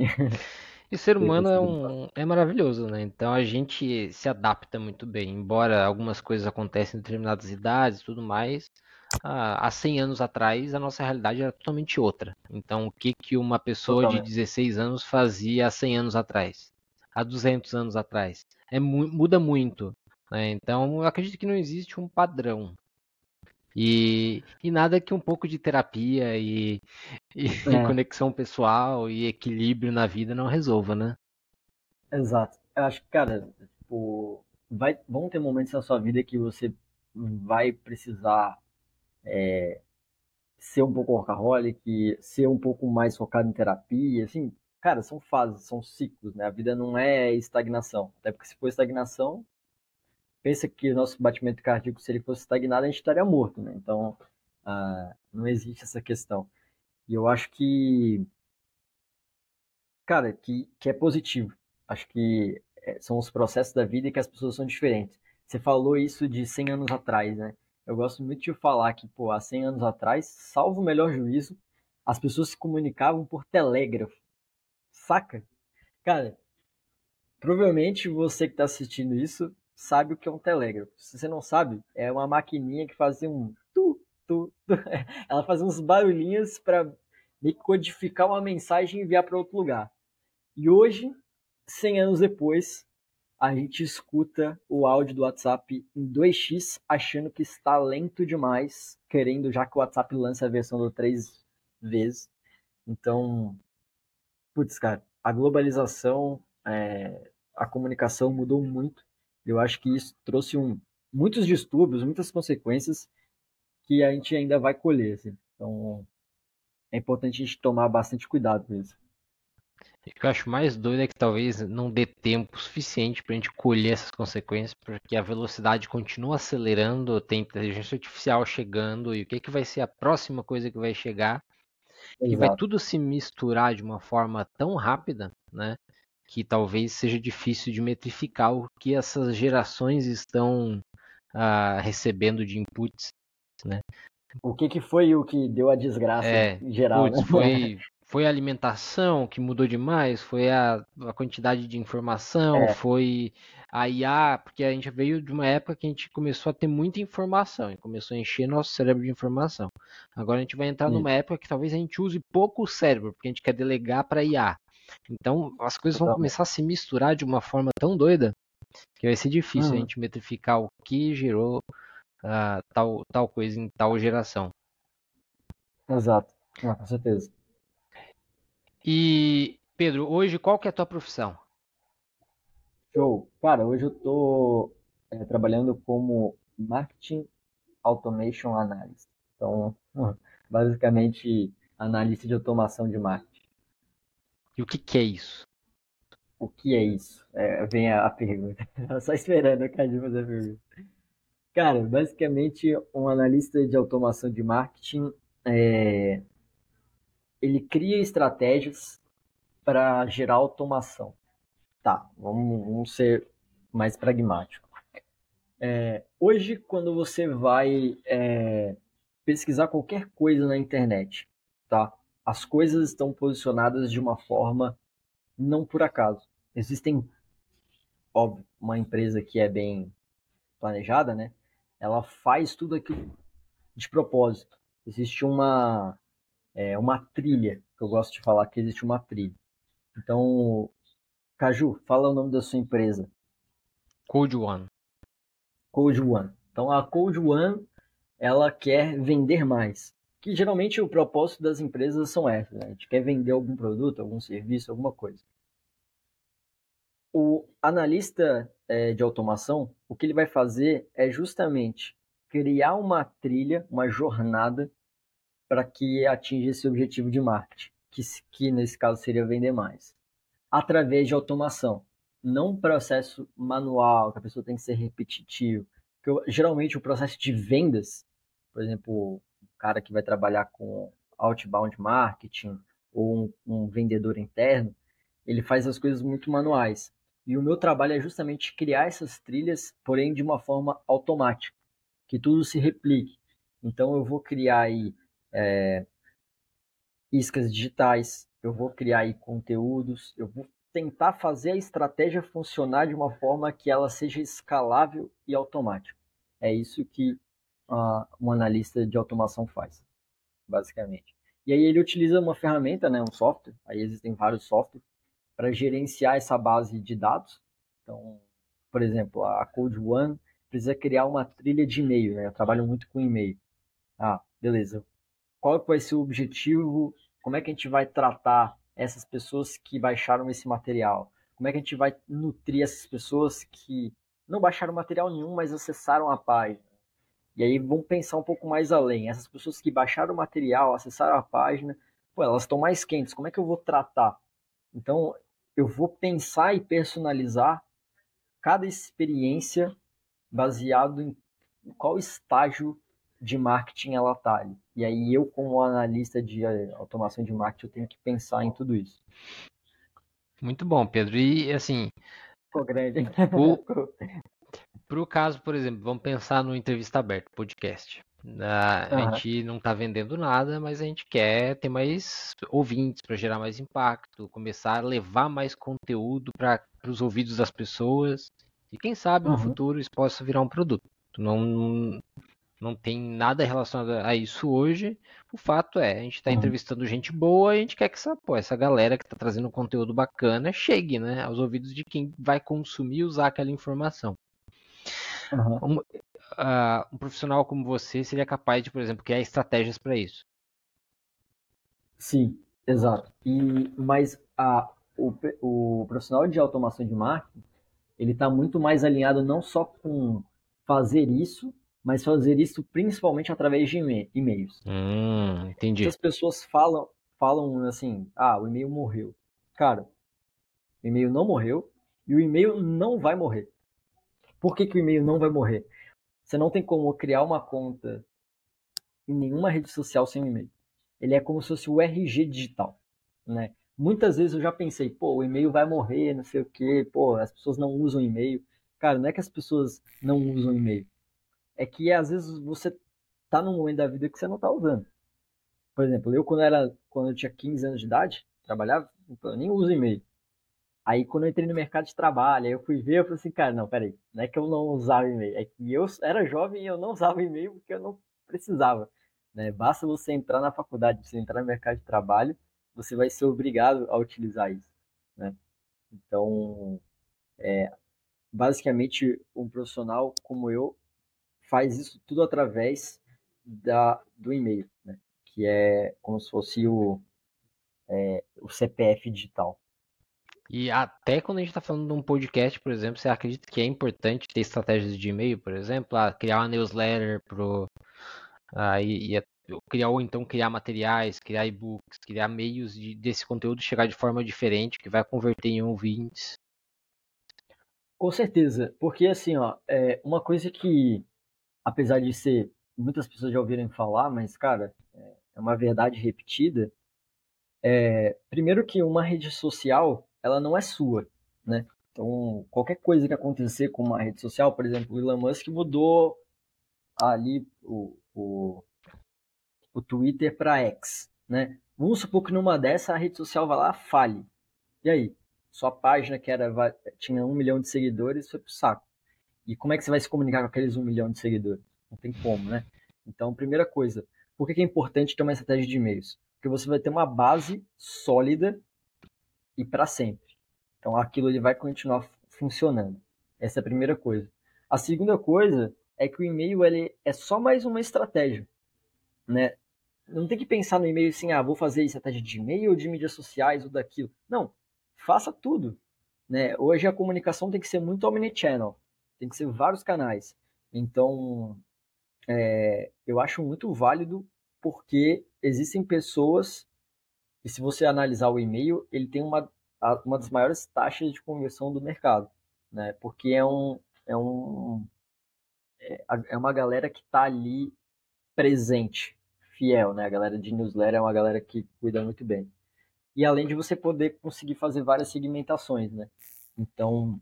Speaker 1: E ser humano é, um, é maravilhoso, né? Então a gente se adapta muito bem. Embora algumas coisas aconteçam em determinadas idades e tudo mais, há 100 anos atrás a nossa realidade era totalmente outra. Então o que, que uma pessoa Totalmente. de 16 anos fazia há 100 anos atrás? Há 200 anos atrás? É, muda muito. Né? Então eu acredito que não existe um padrão. E, e nada que um pouco de terapia e, e, é. conexão pessoal e equilíbrio na vida não resolva, né?
Speaker 2: Exato. Eu acho que, cara, tipo, vai, vão ter momentos na sua vida que você vai precisar é, ser um pouco workaholic, ser um pouco mais focado em terapia, assim, cara, são fases, são ciclos, né? A vida não é estagnação. Até porque se for estagnação, pensa que o nosso batimento cardíaco, se ele fosse estagnado, a gente estaria morto, né? Então, uh, não existe essa questão. E eu acho que, cara, que, que é positivo. Acho que é, são os processos da vida e que as pessoas são diferentes. Você falou isso de 100 anos atrás, né? Eu gosto muito de falar que, pô, há 100 anos atrás, salvo o melhor juízo, as pessoas se comunicavam por telégrafo. Saca? Cara, provavelmente você que está assistindo isso sabe o que é um telégrafo. Se você não sabe, é uma maquininha que fazia um tu, tu, tu. Ela fazia uns barulhinhos para codificar uma mensagem e enviar para outro lugar. E hoje, 100 anos depois, a gente escuta o áudio do WhatsApp em 2x, achando que está lento demais, querendo já que o WhatsApp lança a versão do 3 vezes. Então, putz, cara, a globalização, é, a comunicação mudou muito eu acho que isso trouxe um, muitos distúrbios, muitas consequências que a gente ainda vai colher. Assim. Então, é importante a gente tomar bastante cuidado com isso.
Speaker 1: O que eu acho mais doido é que talvez não dê tempo suficiente para a gente colher essas consequências, porque a velocidade continua acelerando, tem inteligência artificial chegando, e o que, que vai ser a próxima coisa que vai chegar? Exato. E vai tudo se misturar de uma forma tão rápida, né? que talvez seja difícil de metrificar o que essas gerações estão uh, recebendo de inputs, né?
Speaker 2: O que, que foi o que deu a desgraça é, em geral? Putz,
Speaker 1: né? foi, foi a alimentação que mudou demais, foi a, a quantidade de informação, é. foi a IA, porque a gente veio de uma época que a gente começou a ter muita informação e começou a encher nosso cérebro de informação. Agora a gente vai entrar Sim. numa época que talvez a gente use pouco o cérebro, porque a gente quer delegar para IA. Então as coisas vão começar a se misturar de uma forma tão doida que vai ser difícil a gente metrificar o que gerou uh, tal, tal coisa em tal geração.
Speaker 2: Exato, ah, com certeza.
Speaker 1: E Pedro, hoje qual que é a tua profissão?
Speaker 2: Show. Cara, hoje eu tô é, trabalhando como Marketing Automation Analyst. Então, basicamente, analista de automação de marketing.
Speaker 1: E o que, que é isso?
Speaker 2: O que é isso? É, vem a, a pergunta. só esperando a Cadu fazer a pergunta. Cara, basicamente, um analista de automação de marketing, é, ele cria estratégias para gerar automação. Tá, vamos, vamos ser mais pragmático. É, hoje, quando você vai é, pesquisar qualquer coisa na internet, tá? as coisas estão posicionadas de uma forma não por acaso. Existem, óbvio, uma empresa que é bem planejada, né? Ela faz tudo aquilo de propósito. Existe uma é, uma trilha, que eu gosto de falar que existe uma trilha. Então, Caju, fala o nome da sua empresa.
Speaker 1: Code One.
Speaker 2: Code One. Então, a Code One, ela quer vender mais que geralmente o propósito das empresas são essas. Né? A gente quer vender algum produto, algum serviço, alguma coisa. O analista é, de automação, o que ele vai fazer é justamente criar uma trilha, uma jornada para que atinja esse objetivo de marketing. que, que nesse caso seria vender mais? Através de automação. Não um processo manual, que a pessoa tem que ser repetitivo. Porque, geralmente o processo de vendas, por exemplo, o cara que vai trabalhar com outbound marketing ou um, um vendedor interno, ele faz as coisas muito manuais. E o meu trabalho é justamente criar essas trilhas, porém de uma forma automática, que tudo se replique. Então eu vou criar aí é, iscas digitais, eu vou criar aí conteúdos, eu vou tentar fazer a estratégia funcionar de uma forma que ela seja escalável e automática. É isso que uh, um analista de automação faz, basicamente. E aí ele utiliza uma ferramenta, né, um software, aí existem vários softwares, para gerenciar essa base de dados. Então, por exemplo, a Code One precisa criar uma trilha de e-mail, né? Eu trabalho muito com e-mail. Ah, beleza. Qual vai ser o objetivo? Como é que a gente vai tratar essas pessoas que baixaram esse material? Como é que a gente vai nutrir essas pessoas que não baixaram material nenhum, mas acessaram a página? E aí vamos pensar um pouco mais além. Essas pessoas que baixaram o material, acessaram a página, pô, elas estão mais quentes. Como é que eu vou tratar? Então, eu vou pensar e personalizar cada experiência baseado em qual estágio de marketing ela está ali. E aí eu, como analista de eh, automação de marketing, eu tenho que pensar em tudo isso.
Speaker 1: Muito bom, Pedro. E assim.
Speaker 2: Ficou grande.
Speaker 1: Para o caso, por exemplo, vamos pensar no entrevista aberta, podcast. A, uhum. gente não está vendendo nada, mas a gente quer ter mais ouvintes para gerar mais impacto, começar a levar mais conteúdo para os ouvidos das pessoas. E quem sabe uhum. no futuro isso possa virar um produto. Não, não tem nada relacionado a isso hoje. O fato é, a gente está uhum. entrevistando gente boa e a gente quer que essa, pô, essa galera que está trazendo conteúdo bacana chegue né, aos ouvidos de quem vai consumir e usar aquela informação. Uhum. Um, uh, um profissional como você seria capaz de, por exemplo, criar estratégias para isso.
Speaker 2: Sim, exato. E mas a, o, o profissional de automação de marketing ele está muito mais alinhado não só com fazer isso, mas fazer isso principalmente através de e-mails.
Speaker 1: Hum, entendi.
Speaker 2: As pessoas falam, falam assim, ah, o e-mail morreu. Cara, o e-mail não morreu e o e-mail não vai morrer. Por que, que o e-mail não vai morrer? Você não tem como criar uma conta em nenhuma rede social sem e-mail. Ele é como se fosse o RG digital, né? Muitas vezes eu já pensei, pô, o e-mail vai morrer, não sei o quê, pô, as pessoas não usam e-mail. Cara, não é que as pessoas não usam e-mail. É que às vezes você tá num momento da vida que você não tá usando. Por exemplo, eu quando era quando eu tinha 15 anos de idade, trabalhava, eu nem uso e-mail. Aí quando eu entrei no mercado de trabalho, eu fui ver, eu falei assim, cara, não, peraí, não é que eu não usava e-mail, é que eu era jovem e eu não usava e-mail porque eu não precisava. Né? Basta você entrar na faculdade, você entrar no mercado de trabalho, você vai ser obrigado a utilizar isso. Né? Então, é, basicamente, um profissional como eu faz isso tudo através da, do e-mail, né? que é como se fosse o, é, o CPF digital.
Speaker 1: E até quando a gente está falando de um podcast, por exemplo, você acredita que é importante ter estratégias de e-mail, por exemplo, ah, criar uma newsletter pro, ah, e, e, criar ou então criar materiais, criar e-books, criar meios de, desse conteúdo chegar de forma diferente, que vai converter em ouvintes.
Speaker 2: Com certeza, porque assim, ó, é uma coisa que, apesar de ser muitas pessoas já ouvirem falar, mas cara, é, uma verdade repetida. É, primeiro que uma rede social ela não é sua, né? Então, qualquer coisa que acontecer com uma rede social, por exemplo, o Elon Musk mudou ali o, o, o Twitter para X, né? Vamos supor que numa dessa a rede social vai lá fale. E aí? Sua página que era tinha um milhão de seguidores foi pro saco. E como é que você vai se comunicar com aqueles um milhão de seguidores? Não tem como, né? Então, primeira coisa, por que é importante ter uma estratégia de e-mails? Porque você vai ter uma base sólida e para sempre. Então aquilo ele vai continuar funcionando. Essa é a primeira coisa. A segunda coisa é que o e-mail ele é só mais uma estratégia, né? Não tem que pensar no e-mail assim, ah, vou fazer estratégia de e-mail ou de mídias sociais ou daquilo. Não, faça tudo, né? Hoje a comunicação tem que ser muito omnichannel, tem que ser vários canais. Então, é, eu acho muito válido porque existem pessoas E se você analisar o e-mail, ele tem uma, uma das maiores taxas de conversão do mercado, né? Porque é um é um é, é uma galera que está ali presente, fiel, né? A galera de newsletter é uma galera que cuida muito bem. E além de você poder conseguir fazer várias segmentações, né? Então,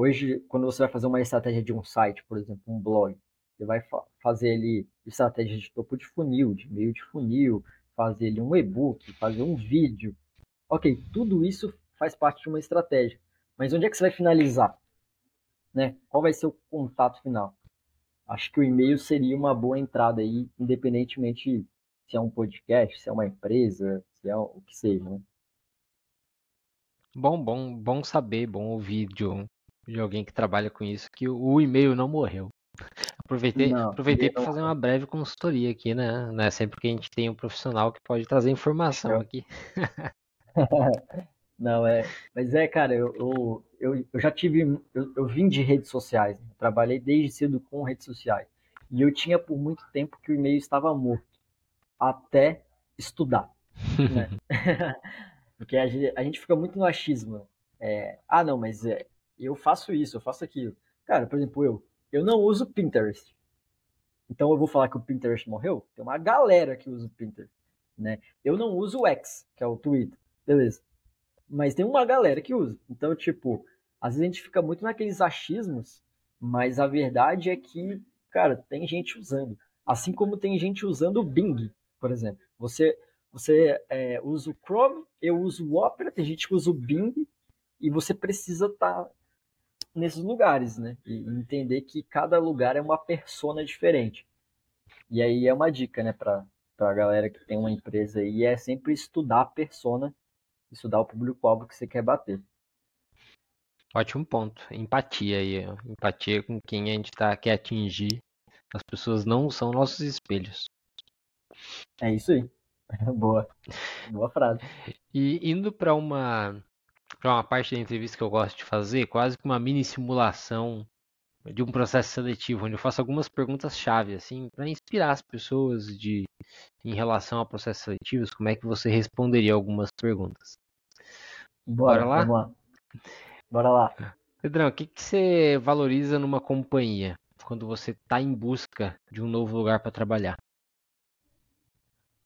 Speaker 2: hoje, quando você vai fazer uma estratégia de um site, por exemplo, um blog, você vai fa fazer ali estratégia de topo de funil, de meio de funil, fazer ali um e-book, fazer um vídeo. Ok, tudo isso faz parte de uma estratégia. Mas onde é que você vai finalizar? Né? Qual vai ser o contato final? Acho que o e-mail seria uma boa entrada aí, independentemente se é um podcast, se é uma empresa, se é o que seja. Né?
Speaker 1: Bom, bom, bom saber, bom ouvir um, de alguém que trabalha com isso, que o e-mail não morreu. Aproveitei, não, aproveitei para fazer uma breve consultoria aqui, né? Não é sempre que a gente tem um profissional que pode trazer informação aqui.
Speaker 2: não, é. Mas é, cara, eu, eu, eu, eu já tive. Eu, eu, vim de redes sociais, né? trabalhei desde cedo com redes sociais. E eu tinha por muito tempo que o e-mail estava morto. Até estudar. Né? Porque a gente, a gente, fica muito no achismo. É, ah, não, mas é, eu faço isso, eu faço aquilo. Cara, por exemplo, eu, eu não uso Pinterest. Então eu vou falar que o Pinterest morreu? Tem uma galera que usa o Pinterest, né? Eu não uso o X, que é o Twitter. Beleza. Mas tem uma galera que usa. Então, tipo, às vezes a gente fica muito naqueles achismos, mas a verdade é que, cara, tem gente usando. Assim como tem gente usando o Bing, por exemplo. Você, você é, usa o Chrome, eu uso o Opera, tem gente que usa o Bing, e você precisa estar tá nesses lugares, né? E entender que cada lugar é uma persona diferente. E aí é uma dica, né, para a galera que tem uma empresa aí, é sempre estudar a persona, estudar o público-alvo que você quer bater.
Speaker 1: Ótimo ponto. Empatia aí. Empatia com quem a gente tá, quer atingir. As pessoas não são nossos espelhos.
Speaker 2: É isso aí. Boa. Boa frase.
Speaker 1: E indo para uma para uma parte da entrevista que eu gosto de fazer, quase que uma mini simulação de um processo seletivo, onde eu faço algumas perguntas chave assim, para inspirar as pessoas de em relação a processos seletivos, como é que você responderia algumas perguntas.
Speaker 2: Bora, Bora lá? Vamos lá. Bora lá.
Speaker 1: Pedrão, o que, que você valoriza numa companhia quando você está em busca de um novo lugar para trabalhar?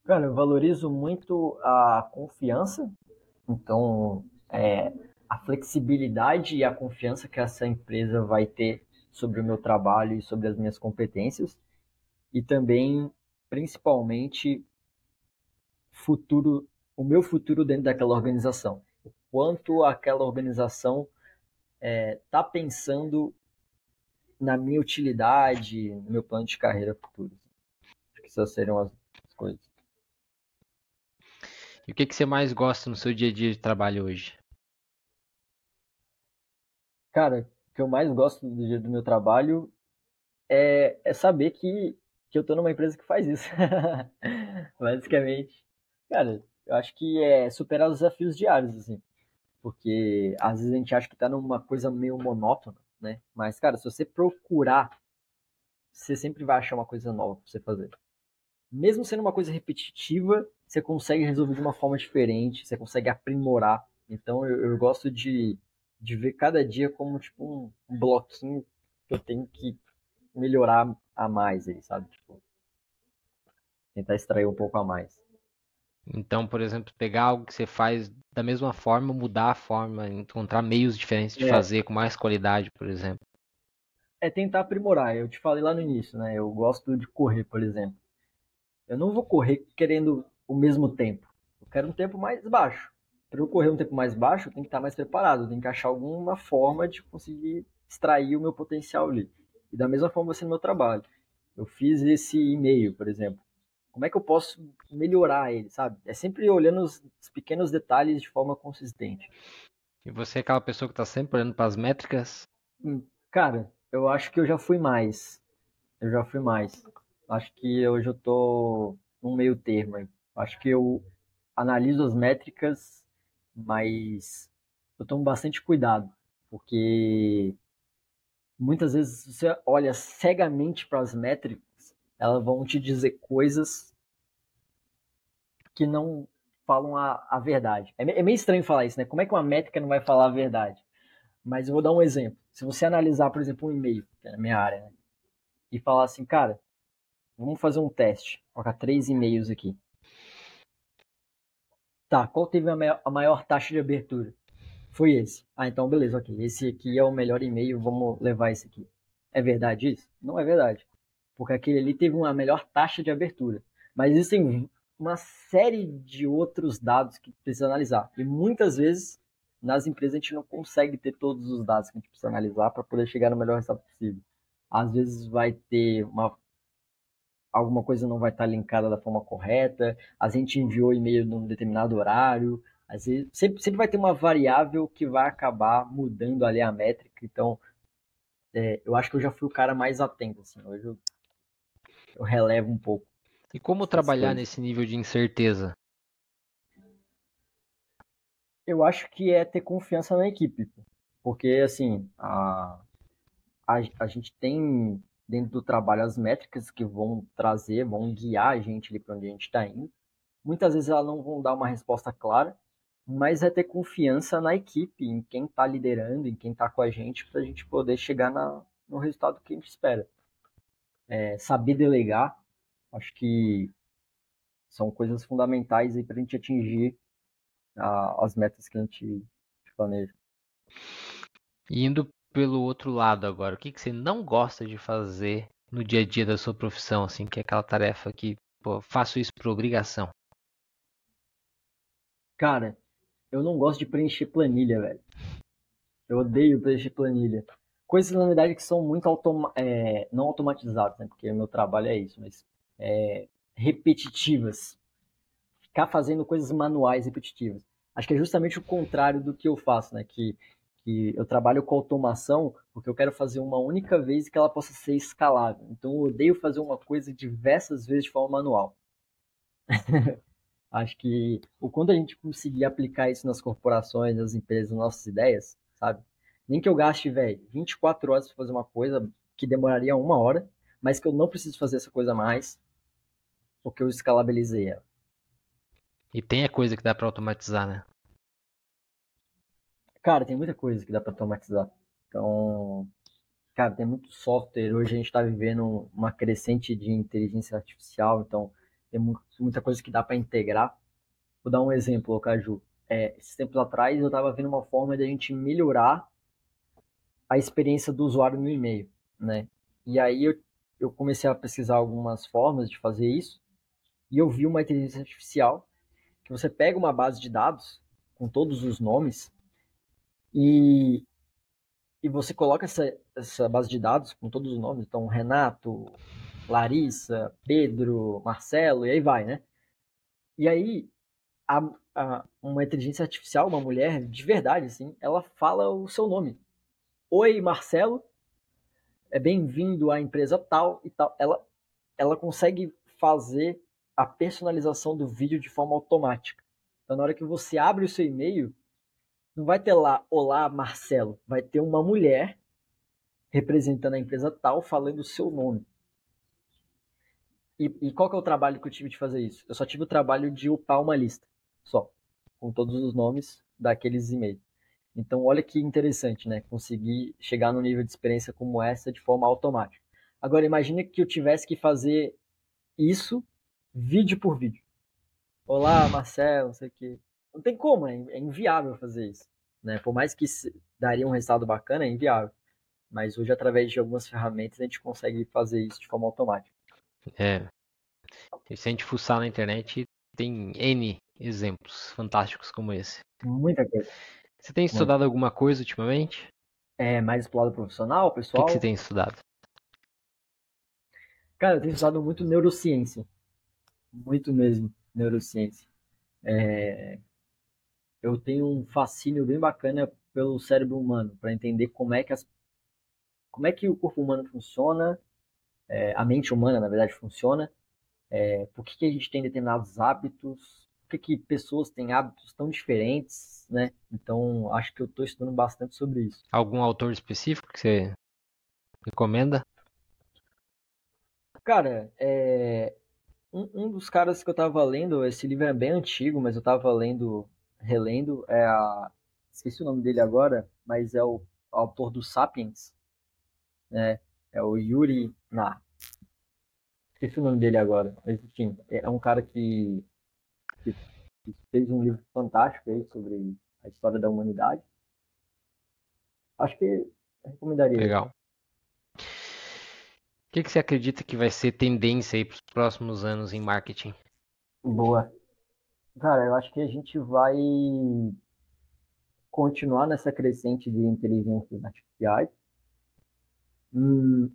Speaker 2: Cara, eu valorizo muito a confiança. Então, é, a flexibilidade e a confiança que essa empresa vai ter sobre o meu trabalho e sobre as minhas competências. E também principalmente futuro o meu futuro dentro daquela organização. O quanto aquela organização está é, tá pensando na minha utilidade no meu plano de carreira futuro. Acho que essas seriam as coisas
Speaker 1: e o que, que você mais gosta no seu dia a dia de trabalho hoje
Speaker 2: Cara, o que eu mais gosto do dia do meu trabalho é, é saber que, que eu tô numa empresa que faz isso. Basicamente. Cara, eu acho que é superar os desafios diários, assim. Porque às vezes a gente acha que tá numa coisa meio monótona, né? Mas, cara, se você procurar, você sempre vai achar uma coisa nova pra você fazer. Mesmo sendo uma coisa repetitiva, você consegue resolver de uma forma diferente, você consegue aprimorar. Então eu, eu gosto de de ver cada dia como tipo um, um bloquinho que eu tenho que melhorar a mais aí, sabe? Tipo, tentar extrair um pouco a mais.
Speaker 1: Então, por exemplo, pegar algo que você faz da mesma forma, mudar a forma, encontrar meios diferentes de é. fazer com mais qualidade, por exemplo.
Speaker 2: É tentar aprimorar. Eu te falei lá no início, né? Eu gosto de correr, por exemplo. Eu não vou correr querendo o mesmo tempo. Eu quero um tempo mais baixo para eu correr um tempo mais baixo, eu tenho que estar mais preparado, eu tenho que achar alguma forma de conseguir extrair o meu potencial ali. E da mesma forma ser no meu trabalho. Eu fiz esse e-mail, por exemplo. Como é que eu posso melhorar ele, sabe? É sempre olhando os pequenos detalhes de forma consistente.
Speaker 1: E você é aquela pessoa que está sempre olhando para as métricas?
Speaker 2: Hum, cara, eu acho que eu já fui mais. Eu já fui mais. Acho que hoje eu tô num meio termo. Acho que eu analiso as métricas mas eu tomo bastante cuidado, porque muitas vezes você olha cegamente para as métricas, elas vão te dizer coisas que não falam a, a verdade. É, é meio estranho falar isso, né? Como é que uma métrica não vai falar a verdade? Mas eu vou dar um exemplo. Se você analisar, por exemplo, um e-mail, que é na minha área, né? E falar assim, cara, vamos fazer um teste. Colocar três e-mails aqui. Tá, qual teve a maior, a maior taxa de abertura? Foi esse. Ah, então beleza, ok. Esse aqui é o melhor e-mail, vamos levar esse aqui. É verdade isso? Não é verdade. Porque aquele ali teve uma melhor taxa de abertura. Mas existem uma série de outros dados que precisa analisar. E muitas vezes, nas empresas, a gente não consegue ter todos os dados que a gente precisa analisar para poder chegar no melhor resultado possível. Às vezes vai ter uma alguma coisa não vai estar linkada da forma correta, a gente enviou e-mail num determinado horário, às vezes, sempre, sempre vai ter uma variável que vai acabar mudando ali a métrica, então é, eu acho que eu já fui o cara mais atento, assim, hoje eu, eu relevo um pouco.
Speaker 1: E como trabalhar coisas. nesse nível de incerteza?
Speaker 2: Eu acho que é ter confiança na equipe, porque assim, a, a, a gente tem dentro do trabalho as métricas que vão trazer, vão guiar a gente para onde a gente está indo. Muitas vezes elas não vão dar uma resposta clara, mas é ter confiança na equipe, em quem está liderando, em quem está com a gente, para a gente poder chegar na, no resultado que a gente espera. É, saber delegar, acho que são coisas fundamentais para a gente atingir a, as metas que a gente planeja.
Speaker 1: Indo pelo outro lado agora, o que, que você não gosta de fazer no dia a dia da sua profissão, assim, que é aquela tarefa que, pô, faço isso por obrigação?
Speaker 2: Cara, eu não gosto de preencher planilha, velho. Eu odeio preencher planilha. Coisas, na verdade, que são muito automa é, não automatizadas, né? Porque o meu trabalho é isso, mas é, repetitivas. Ficar fazendo coisas manuais repetitivas. Acho que é justamente o contrário do que eu faço, né? Que que eu trabalho com automação porque eu quero fazer uma única vez e que ela possa ser escalável. Então eu odeio fazer uma coisa diversas vezes de forma manual. Acho que o quanto a gente conseguir aplicar isso nas corporações, nas empresas, nas nossas ideias, sabe? Nem que eu gaste, velho, 24 horas para fazer uma coisa que demoraria uma hora, mas que eu não preciso fazer essa coisa mais, porque eu escalabilizei ela.
Speaker 1: E tem a coisa que dá para automatizar, né?
Speaker 2: Cara, tem muita coisa que dá para automatizar. Então, cara, tem muito software. Hoje a gente está vivendo uma crescente de inteligência artificial, então tem muita coisa que dá para integrar. Vou dar um exemplo, Caju. É, esses tempos atrás eu estava vendo uma forma de a gente melhorar a experiência do usuário no e-mail, né? E aí eu, eu comecei a pesquisar algumas formas de fazer isso e eu vi uma inteligência artificial que você pega uma base de dados com todos os nomes e, e você coloca essa, essa base de dados com todos os nomes, então Renato, Larissa, Pedro, Marcelo, e aí vai, né? E aí, a, a, uma inteligência artificial, uma mulher de verdade, assim, ela fala o seu nome. Oi, Marcelo, é bem-vindo à empresa tal e tal. Ela, ela consegue fazer a personalização do vídeo de forma automática. Então, na hora que você abre o seu e-mail, não vai ter lá, olá Marcelo, vai ter uma mulher representando a empresa tal falando o seu nome. E, e, qual que é o trabalho que eu tive de fazer isso? Eu só tive o trabalho de upar uma lista, só, com todos os nomes daqueles e-mails. Então, olha que interessante, né? Conseguir chegar no nível de experiência como essa de forma automática. Agora, imagine que eu tivesse que fazer isso vídeo por vídeo. Olá, Marcelo, não sei o quê. Não tem como, é, é inviável fazer isso. Né? Por mais que daria um resultado bacana, é inviável. Mas hoje, através de algumas ferramentas, a gente consegue fazer isso de forma automática.
Speaker 1: É. E se a gente fuçar na internet, tem N exemplos fantásticos como esse.
Speaker 2: Muita coisa.
Speaker 1: Você tem estudado alguma coisa ultimamente?
Speaker 2: É, mais pro lado profissional, pessoal?
Speaker 1: O que, que você tem estudado?
Speaker 2: Cara, eu tenho estudado muito neurociência. Muito mesmo, neurociência. É, eu tenho um fascínio bem bacana pelo cérebro humano, para entender como é que as, como é que o corpo humano funciona, é, a mente humana, na verdade, funciona, é, por que, que a gente tem determinados hábitos, por que, que pessoas têm hábitos tão diferentes, né? Então, acho que eu estou estudando bastante sobre isso.
Speaker 1: Algum autor específico que você recomenda?
Speaker 2: Cara, é, um, um dos caras que eu tava lendo, esse livro é bem antigo, mas eu tava lendo, relendo, é a. Esqueci o nome dele agora, mas é o autor do Sapiens, né? É o Yuri Na. Esqueci o nome dele agora, mas enfim, é um cara que, que, que fez um livro fantástico aí sobre a história da humanidade. Acho que recomendaria.
Speaker 1: Legal. O que, que você acredita que vai ser tendência aí para os próximos anos em marketing?
Speaker 2: Boa. Cara, eu acho que a gente vai continuar nessa crescente de inteligências artificiais, hum,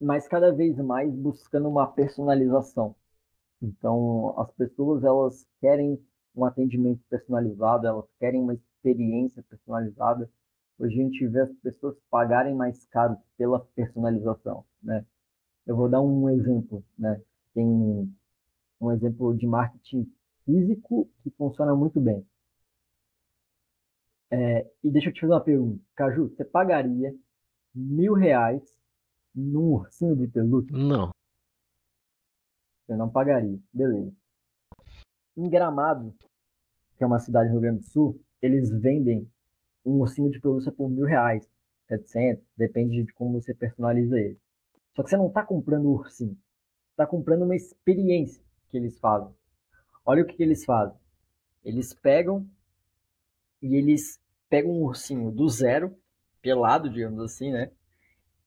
Speaker 2: mas cada vez mais buscando uma personalização. Então, as pessoas elas querem um atendimento personalizado, elas querem uma experiência personalizada. Hoje a gente vê as pessoas pagarem mais caro pela personalização, né? Eu vou dar um exemplo, né? Tem um exemplo de marketing físico que funciona muito bem. É, e deixa eu te fazer uma pergunta. Caju, você pagaria mil reais num ursinho de pelúcia?
Speaker 1: Não.
Speaker 2: Você não pagaria. Beleza. Em Gramado, que é uma cidade do Rio Grande do Sul, eles vendem um ursinho de pelúcia por mil reais, 700, depende de como você personaliza ele. Só que você não está comprando o ursinho, está comprando uma experiência que eles fazem. Olha o que, que eles fazem. Eles pegam e eles pegam um ursinho do zero, pelado, digamos assim, né?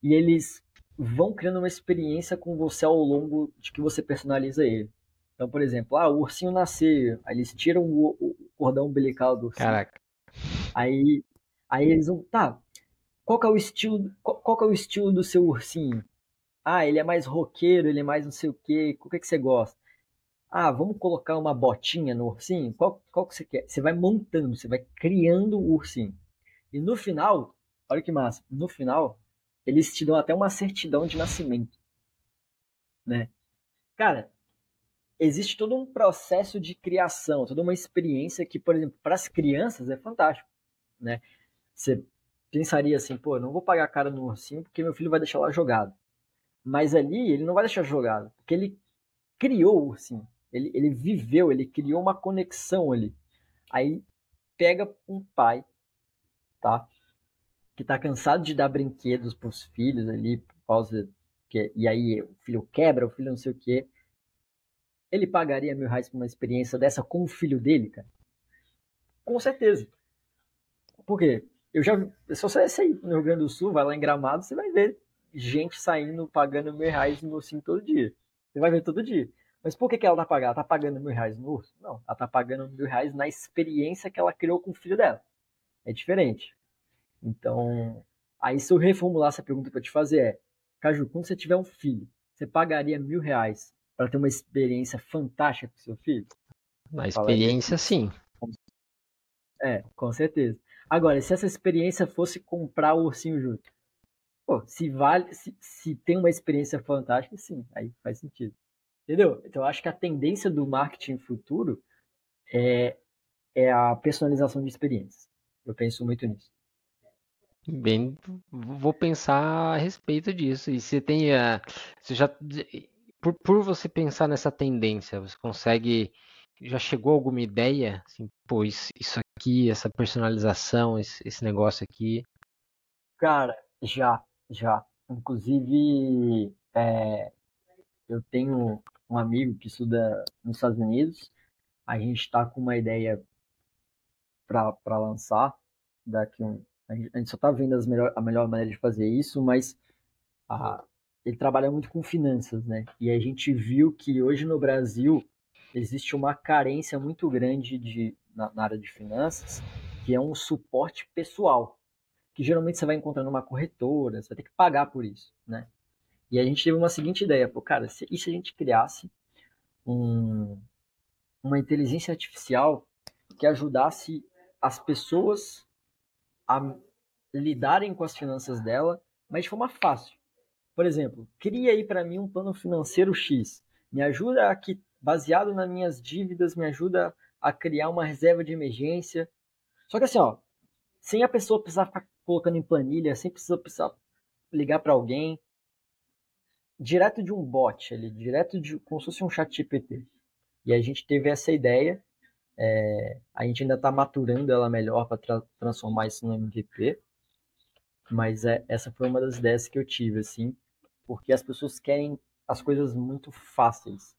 Speaker 2: E eles vão criando uma experiência com você ao longo de que você personaliza ele. Então, por exemplo, ah, o ursinho nasceu, aí eles tiram o, o cordão umbilical do ursinho.
Speaker 1: Caraca.
Speaker 2: Aí, aí eles vão, tá, qual que é o estilo, qual, qual que é o estilo do seu ursinho? Ah, ele é mais roqueiro, ele é mais não sei o quê, o que, que você gosta? Ah, vamos colocar uma botinha no ursinho? Qual, qual que você quer? Você vai montando, você vai criando o ursinho. E no final, olha que massa, no final, eles te dão até uma certidão de nascimento. Né? Cara, existe todo um processo de criação, toda uma experiência que, por exemplo, para as crianças é fantástico, né? Você pensaria assim, pô, não vou pagar cara no ursinho porque meu filho vai deixar lá jogado. Mas ali ele não vai deixar jogado, porque ele criou o ursinho. Ele, ele viveu, ele criou uma conexão ali. Aí pega um pai, tá? Que tá cansado de dar brinquedos pros filhos ali, por causa que, e aí o filho quebra, o filho não sei o quê ele pagaria mil reais por uma experiência dessa com o filho dele, cara? Com certeza. Por quê? Eu já se você sair no Rio Grande do Sul, vai lá em Gramado, você vai ver gente saindo pagando mil reais no ursinho todo dia. Você vai ver todo dia. Mas por que, que ela tá pagando? Ela tá pagando mil reais no urso? Não, ela tá pagando mil reais na experiência que ela criou com o filho dela. É diferente. Então, aí se eu reformular essa pergunta para te fazer é, Caju, quando você tiver um filho, você pagaria mil reais para ter uma experiência fantástica com seu filho?
Speaker 1: Na experiência, sim.
Speaker 2: É, com certeza. Agora, se essa experiência fosse comprar o ursinho junto, pô, se vale, se, se tem uma experiência fantástica, sim, aí faz sentido. Entendeu? Então, eu acho que a tendência do marketing futuro é, é a personalização de experiências. Eu penso muito nisso.
Speaker 1: Bem, vou pensar a respeito disso. E você tem a. Você já por, por você pensar nessa tendência, você consegue. Já chegou alguma ideia? Assim, pô, isso, isso aqui, essa personalização, esse, esse negócio aqui?
Speaker 2: Cara, já, já. Inclusive, é, eu tenho um amigo que estuda nos Estados Unidos. A gente está com uma ideia para lançar daqui um. A gente só está vendo as melhor, a melhor maneira de fazer isso, mas a, ele trabalha muito com finanças, né? E a gente viu que hoje no Brasil existe uma carência muito grande de, na, na área de finanças, que é um suporte pessoal, que geralmente você vai encontrar numa corretora, você vai ter que pagar por isso, né? E a gente teve uma seguinte ideia, pô, cara, se, e se a gente criasse um, uma inteligência artificial que ajudasse as pessoas a lidarem com as finanças dela, mas de forma fácil. Por exemplo, cria aí para mim um plano financeiro X. Me ajuda a que, baseado nas minhas dívidas, me ajuda a criar uma reserva de emergência. Só que assim, ó, sem a pessoa precisar ficar colocando em planilha, sem precisar, precisar ligar para alguém. Direto de um bot, ali, direto de como se fosse um chat GPT. E a gente teve essa ideia, é, a gente ainda está maturando ela melhor para tra transformar isso no MVP, mas é, essa foi uma das ideias que eu tive, assim, porque as pessoas querem as coisas muito fáceis.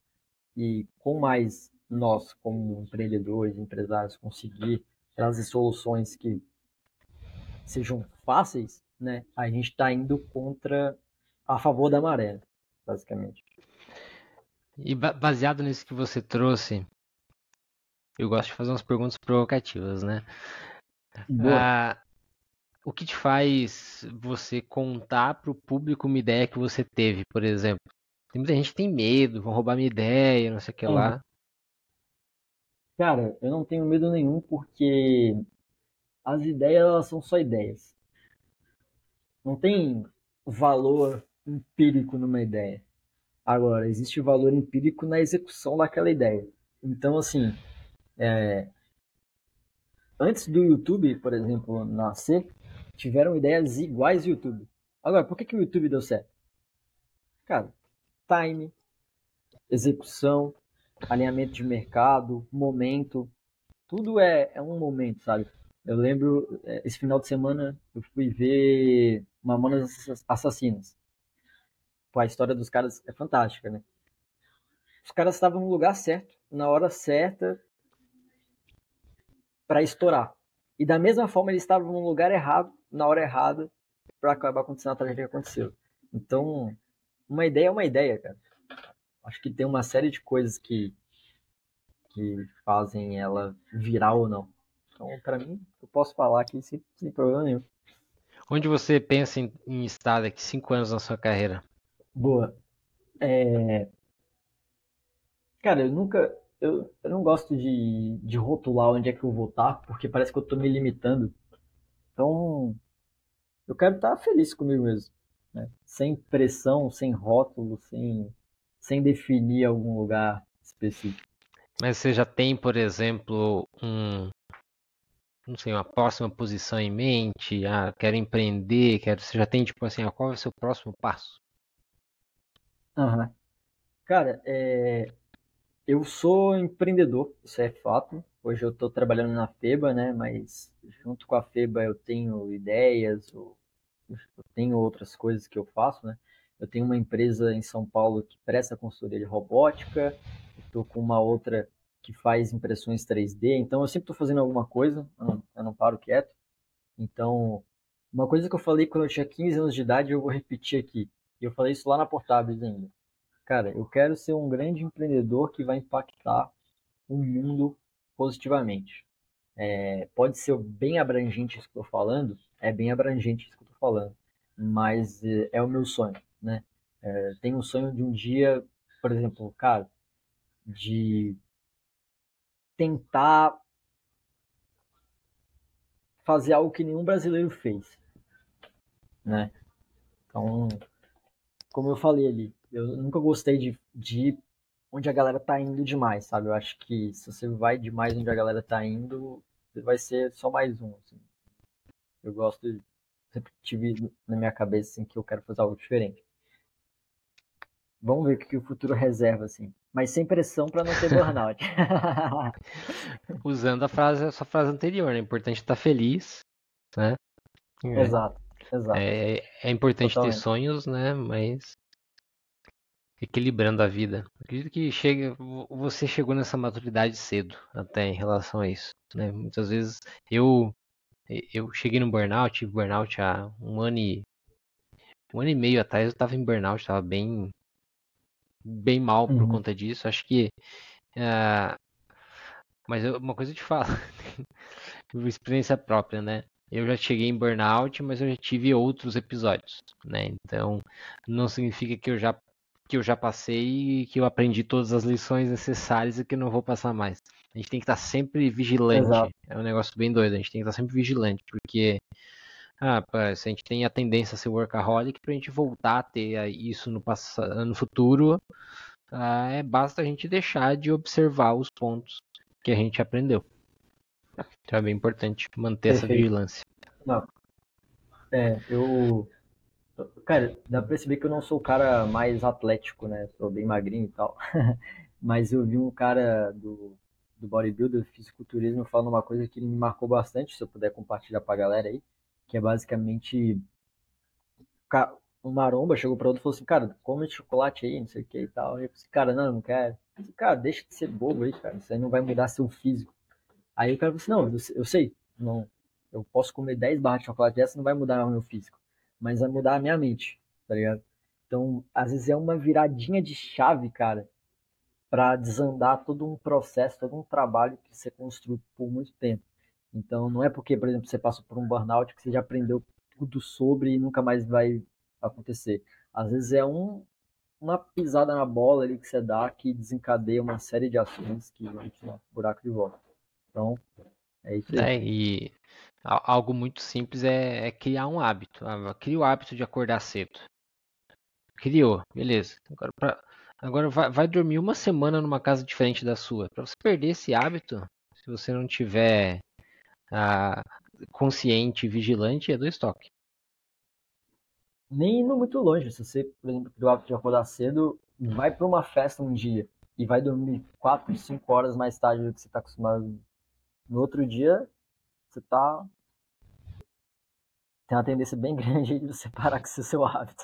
Speaker 2: E com mais nós, como empreendedores, empresários, conseguir trazer soluções que sejam fáceis, né, a gente está indo contra, a favor da maré, basicamente.
Speaker 1: E baseado nisso que você trouxe, eu gosto de fazer umas perguntas provocativas, né? Ah, o que te faz você contar para o público uma ideia que você teve, por exemplo? Tem muita gente que tem medo, vão roubar minha ideia, não sei o que lá.
Speaker 2: Cara, eu não tenho medo nenhum porque as ideias elas são só ideias. Não tem valor empírico numa ideia. Agora, existe valor empírico na execução daquela ideia. Então, assim, é... antes do YouTube, por exemplo, nascer, tiveram ideias iguais ao YouTube. Agora, por que, que o YouTube deu certo? Cara, time, execução, alinhamento de mercado, momento. Tudo é, é um momento, sabe? Eu lembro, é, esse final de semana, eu fui ver Mamonas Assassinas. A história dos caras é fantástica, né? Os caras estavam no lugar certo, na hora certa, para estourar. E da mesma forma, eles estavam no lugar errado, na hora errada, para acabar acontecendo a tragédia que aconteceu. Então, uma ideia é uma ideia, cara. Acho que tem uma série de coisas que, que fazem ela virar ou não. Então, para mim, eu posso falar aqui sem, sem problema nenhum.
Speaker 1: Onde você pensa em, em estar daqui cinco anos na sua carreira?
Speaker 2: Boa. É... Cara, eu nunca. Eu, eu não gosto de, de rotular onde é que eu vou estar, porque parece que eu tô me limitando. Então, eu quero estar feliz comigo mesmo. Né? Sem pressão, sem rótulo, sem, sem definir algum lugar específico.
Speaker 1: Mas você já tem, por exemplo, um, não sei, uma próxima posição em mente? Ah, quero empreender, quero. Você já tem, tipo assim, qual é o seu próximo passo?
Speaker 2: Cara, é... eu sou empreendedor, isso é fato. Hoje eu estou trabalhando na FEBA, né? Mas junto com a FEBA eu tenho ideias, eu tenho outras coisas que eu faço, né? Eu tenho uma empresa em São Paulo que presta consultoria de robótica, estou com uma outra que faz impressões 3D, então eu sempre estou fazendo alguma coisa, eu não, eu não, paro quieto. Então, uma coisa que eu falei quando eu tinha 15 anos de idade, eu vou repetir aqui. E eu falei isso lá na Portáveis ainda. Cara, eu quero ser um grande empreendedor que vai impactar o mundo positivamente. É, pode ser bem abrangente isso que eu estou falando, é bem abrangente isso que eu estou falando, mas é, é, o meu sonho, né? É, tenho um sonho de um dia, por exemplo, cara, de tentar fazer algo que nenhum brasileiro fez, né? Então, como eu falei ali, eu nunca gostei de, de onde a galera tá indo demais, sabe? Eu acho que se você vai demais onde a galera tá indo, você vai ser só mais um, assim. Eu gosto de sempre tive na minha cabeça assim que eu quero fazer algo diferente. Vamos ver o que o futuro reserva assim mas sem pressão para não ter burnout.
Speaker 1: Usando a frase, a sua frase anterior, né? É importante estar feliz, né?
Speaker 2: Exato, exato.
Speaker 1: É, é importante Totalmente. ter sonhos, né? Mas equilibrando a vida. Acredito que chega, você chegou nessa maturidade cedo, até em relação a isso, né? Muitas vezes eu eu cheguei no burnout, tive burnout há um ano e um ano e meio atrás eu estava em burnout, estava bem bem mal por uhum. conta disso. Acho que. Uh, mas eu, uma coisa eu te falo, experiência própria, né? Eu já cheguei em burnout, mas eu já tive outros episódios, né? Então, não significa que eu já que eu já passei e que eu aprendi todas as lições necessárias e que não vou passar mais. A gente tem que estar sempre vigilante. Exato. É um negócio bem doido. A gente tem que estar sempre vigilante, porque ah, se a gente tem a tendência a ser workaholic, para a gente voltar a ter isso no, passado, no futuro, ah, é, basta a gente deixar de observar os pontos que a gente aprendeu. Então é bem importante manter Perfeito. essa vigilância.
Speaker 2: Não. É, eu Cara, dá pra perceber que eu não sou o cara mais atlético, né? Sou bem magrinho e tal. Mas eu vi um cara do, do bodybuilder, fisiculturismo, falando uma coisa que me marcou bastante, se eu puder compartilhar pra galera aí, que é basicamente um maromba chegou pra outro e falou assim, cara, come chocolate aí, não sei o que e tal. E eu falei, cara, não, não quero. Falei, cara, deixa de ser bobo aí, cara, isso aí não vai mudar seu físico. Aí o cara falou assim, não, eu, sei, não, eu posso comer 10 barras de chocolate dessa, não vai mudar o meu físico, mas vai mudar a minha mente, tá ligado? Então, às vezes é uma viradinha de chave, cara, para desandar todo um processo, todo um trabalho que você construiu por muito tempo. Então, não é porque, por exemplo, você passou por um burnout que você já aprendeu tudo sobre e nunca mais vai acontecer. Às vezes é um, uma pisada na bola ali que você dá que desencadeia uma série de ações que vão te dar buraco de volta. Então, é isso aí.
Speaker 1: É, e algo muito simples é, é criar um hábito. Ah, cria o hábito de acordar cedo. Criou, beleza. Agora, pra, agora vai, vai, dormir uma semana numa casa diferente da sua. Para você perder esse hábito, se você não tiver ah, consciente e vigilante, é do estoque
Speaker 2: nem indo muito longe. Se você, por exemplo, criou o hábito de acordar cedo, vai para uma festa um dia e vai dormir 4, 5 horas mais tarde do que você está acostumado. No outro dia, você tá. Tem uma tendência bem grande de você parar com esse seu hábito.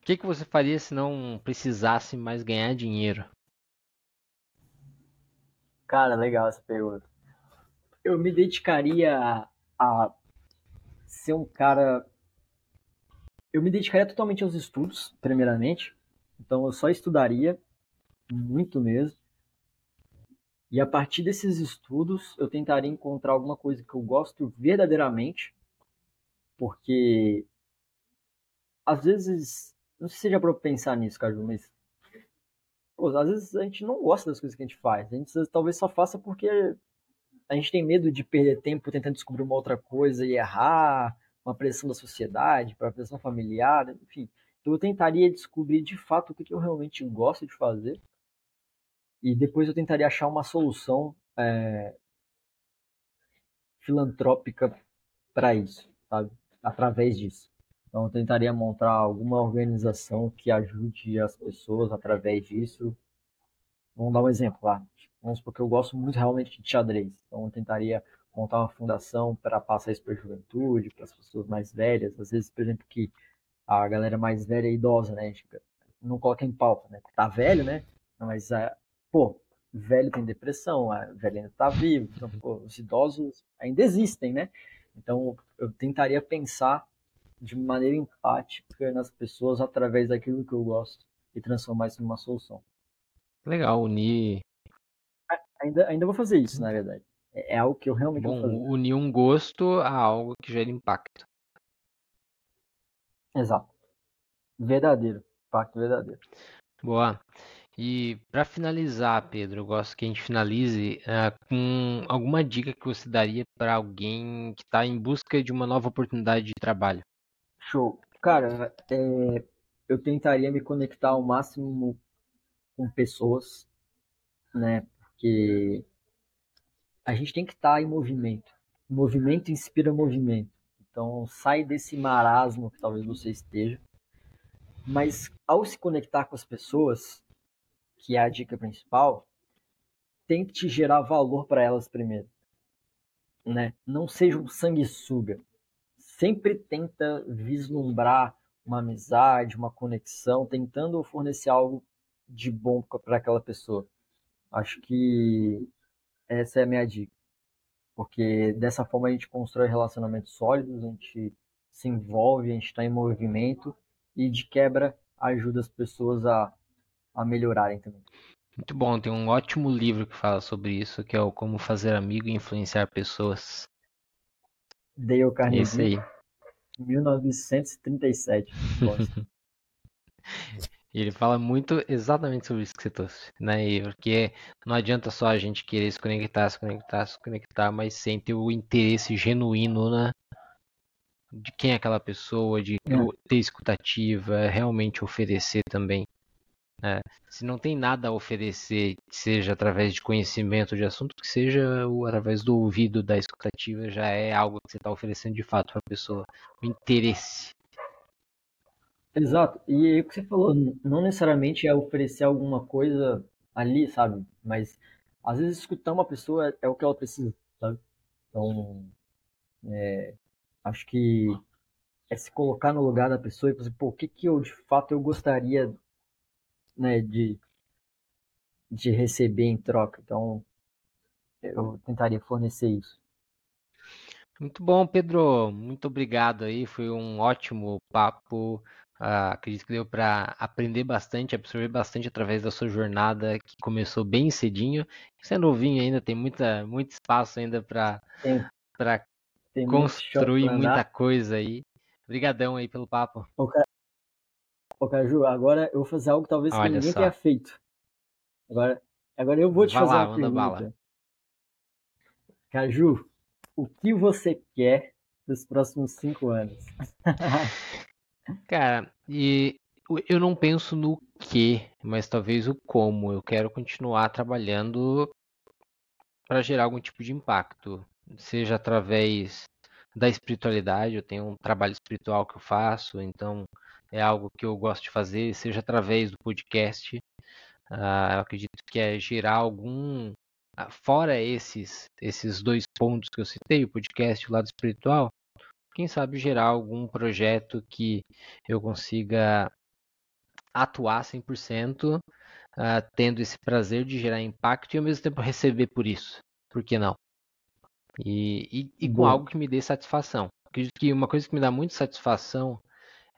Speaker 1: O que, que você faria se não precisasse mais ganhar dinheiro?
Speaker 2: Cara, legal essa pergunta. Eu me dedicaria a ser um cara eu me dedicaria totalmente aos estudos, primeiramente. Então eu só estudaria, muito mesmo. E a partir desses estudos, eu tentaria encontrar alguma coisa que eu gosto verdadeiramente, porque às vezes, não sei se já para pensar nisso, Caju, mas pô, às vezes a gente não gosta das coisas que a gente faz. A gente talvez só faça porque a gente tem medo de perder tempo tentando descobrir uma outra coisa e errar, uma pressão da sociedade, para pressão familiar, enfim. Então eu tentaria descobrir de fato o que eu realmente gosto de fazer e depois eu tentaria achar uma solução é, filantrópica para isso, sabe? Através disso. Então eu tentaria montar alguma organização que ajude as pessoas através disso. Vamos dar um exemplo lá. Vamos porque eu gosto muito realmente de xadrez. Então eu tentaria montar uma fundação para passar isso para a juventude, para as pessoas mais velhas. Às vezes, por exemplo, que a galera mais velha e idosa, né? A gente não coloca em pauta, né? Tá velho, né? Mas, uh, pô, velho tem depressão, a velha ainda tá vivo, então, pô, os idosos ainda existem, né? Então, eu tentaria pensar de maneira empática nas pessoas através daquilo que eu gosto e transformar isso numa solução.
Speaker 1: Legal, unir.
Speaker 2: Ainda, ainda vou fazer isso, na verdade. É, é algo que eu realmente
Speaker 1: Bom, unir um gosto a algo que gera impacto.
Speaker 2: Exato. Verdadeiro. Impacto verdadeiro.
Speaker 1: Boa. E para finalizar, Pedro, eu gosto que a gente finalize uh, com alguma dica que você daria para alguém que está em busca de uma nova oportunidade de trabalho.
Speaker 2: Show. Cara, é, eu tentaria me conectar ao máximo com pessoas, né? Porque a gente tem que estar tá em movimento. movimento inspira movimento. Então sai desse marasmo que talvez você esteja. Mas ao se conectar com as pessoas, que é a dica principal, tente gerar valor para elas primeiro. Né? Não seja um sanguessuga. Sempre tenta vislumbrar uma amizade, uma conexão, tentando fornecer algo de bom para aquela pessoa. Acho que essa é a minha dica. Porque dessa forma a gente constrói relacionamentos sólidos, a gente se envolve, a gente está em movimento e de quebra ajuda as pessoas a, a melhorarem também.
Speaker 1: Muito bom, tem um ótimo livro que fala sobre isso, que é o Como Fazer Amigo e Influenciar Pessoas.
Speaker 2: Dale Carnegie.
Speaker 1: Esse aí.
Speaker 2: 1937.
Speaker 1: E ele fala muito exatamente sobre isso que você trouxe, né? E porque não adianta só a gente querer se conectar, se conectar, se conectar, mas sem ter o interesse genuíno, né? De quem é aquela pessoa, de é. ter escutativa, realmente oferecer também. Né? Se não tem nada a oferecer, seja através de conhecimento de assunto, que seja o, através do ouvido da escutativa, já é algo que você está oferecendo de fato para a pessoa. O interesse
Speaker 2: Exato. E aí o que você falou, não necessariamente é oferecer alguma coisa ali, sabe? Mas às vezes escutar uma pessoa é, é o que ela precisa, sabe? Então, é, acho que é se colocar no lugar da pessoa e pensar, pô, o que que eu de fato eu gostaria, né, de, de receber em troca. Então, eu tentaria fornecer isso.
Speaker 1: Muito bom, Pedro. Muito obrigado aí. Foi um ótimo papo. Uh, acredito que deu para aprender bastante, absorver bastante através da sua jornada, que começou bem cedinho. Você é novinho ainda, tem muita, muito espaço ainda para construir muita coisa aí. Obrigadão aí pelo papo.
Speaker 2: Ô, Caju, agora eu vou fazer algo talvez Olha que ninguém só. tenha feito. Agora, agora eu vou te Vai fazer lá, uma pergunta. Bala. Caju, o que você quer dos próximos cinco anos?
Speaker 1: Cara, e eu não penso no que, mas talvez o como. Eu quero continuar trabalhando para gerar algum tipo de impacto, seja através da espiritualidade. Eu tenho um trabalho espiritual que eu faço, então é algo que eu gosto de fazer, seja através do podcast. Uh, eu acredito que é gerar algum ah, fora esses esses dois pontos que eu citei, o podcast e o lado espiritual, quem sabe gerar algum projeto que eu consiga atuar 100%, uh, ah, tendo esse prazer de gerar impacto e ao mesmo tempo receber por isso. Por que não? E, e, e com algo que me dê satisfação. Acredito que uma coisa que me dá muito satisfação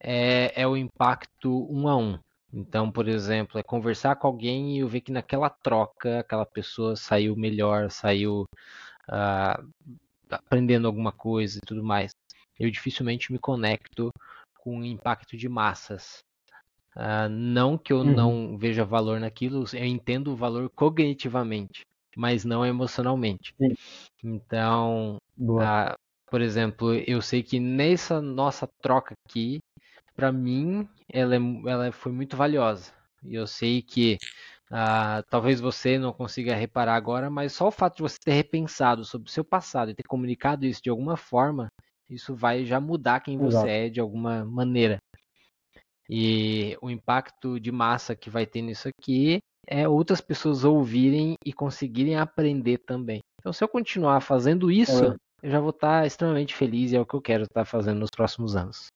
Speaker 1: é, é o impacto um a um. Então, por exemplo, é conversar com alguém e eu ver que naquela troca aquela pessoa saiu melhor, saiu uh, aprendendo alguma coisa e tudo mais. Eu dificilmente me conecto com o impacto de massas. Uh, não que eu uhum. não veja valor naquilo, eu entendo o valor cognitivamente, mas não emocionalmente. Sim. Então, uh, por exemplo, eu sei que nessa nossa troca aqui, para mim, ela, é, ela foi muito valiosa. E eu sei que uh, talvez você não consiga reparar agora, mas só o fato de você ter repensado sobre o seu passado e ter comunicado isso de alguma forma, isso vai já mudar quem Exato. você é de alguma maneira. E o impacto de massa que vai ter nisso aqui é outras pessoas ouvirem e conseguirem aprender também. Então, se eu continuar fazendo isso, é. eu já vou estar extremamente feliz e é o que eu quero estar fazendo nos próximos anos.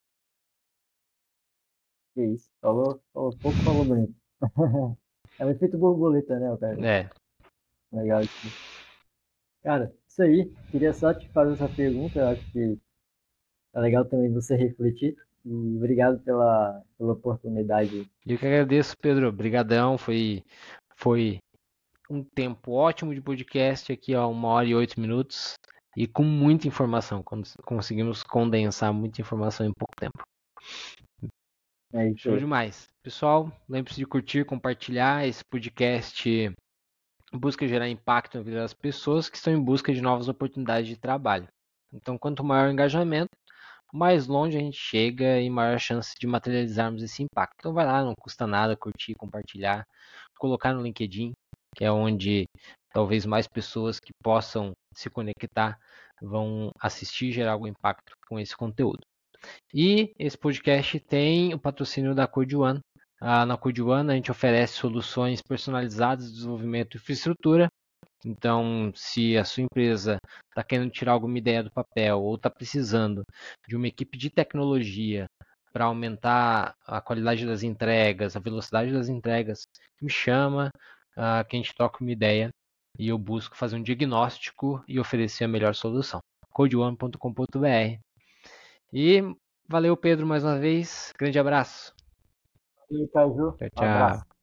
Speaker 2: Que isso. Falou, falou pouco falou bonito. é o efeito borboleta, né, cara?
Speaker 1: É.
Speaker 2: Legal isso. Cara, isso aí. Queria só te fazer essa pergunta. Eu acho que é legal também você refletir. E obrigado pela, pela oportunidade.
Speaker 1: Eu que agradeço, Pedro. Obrigadão. Foi, foi um tempo ótimo de podcast aqui, ó, uma hora e oito minutos. E com muita informação. Conseguimos condensar muita informação em pouco tempo. É isso. Show demais. Pessoal, lembre-se de curtir, compartilhar esse podcast. Busca gerar impacto na vida das pessoas que estão em busca de novas oportunidades de trabalho. Então, quanto maior o engajamento, mais longe a gente chega e maior a chance de materializarmos esse impacto. Então, vai lá, não custa nada curtir, compartilhar, colocar no LinkedIn, que é onde talvez mais pessoas que possam se conectar vão assistir e gerar algum impacto com esse conteúdo. E esse podcast tem o patrocínio da Code One. Ah, na Code One a gente oferece soluções personalizadas de desenvolvimento e infraestrutura. Então, se a sua empresa está querendo tirar alguma ideia do papel ou está precisando de uma equipe de tecnologia para aumentar a qualidade das entregas, a velocidade das entregas, me chama, uh, que a gente troca uma ideia e eu busco fazer um diagnóstico e oferecer a melhor solução. codeone.com.br e valeu, Pedro, mais uma vez. Grande abraço.
Speaker 2: Valeu, Caju.
Speaker 1: Tchau, tchau. Um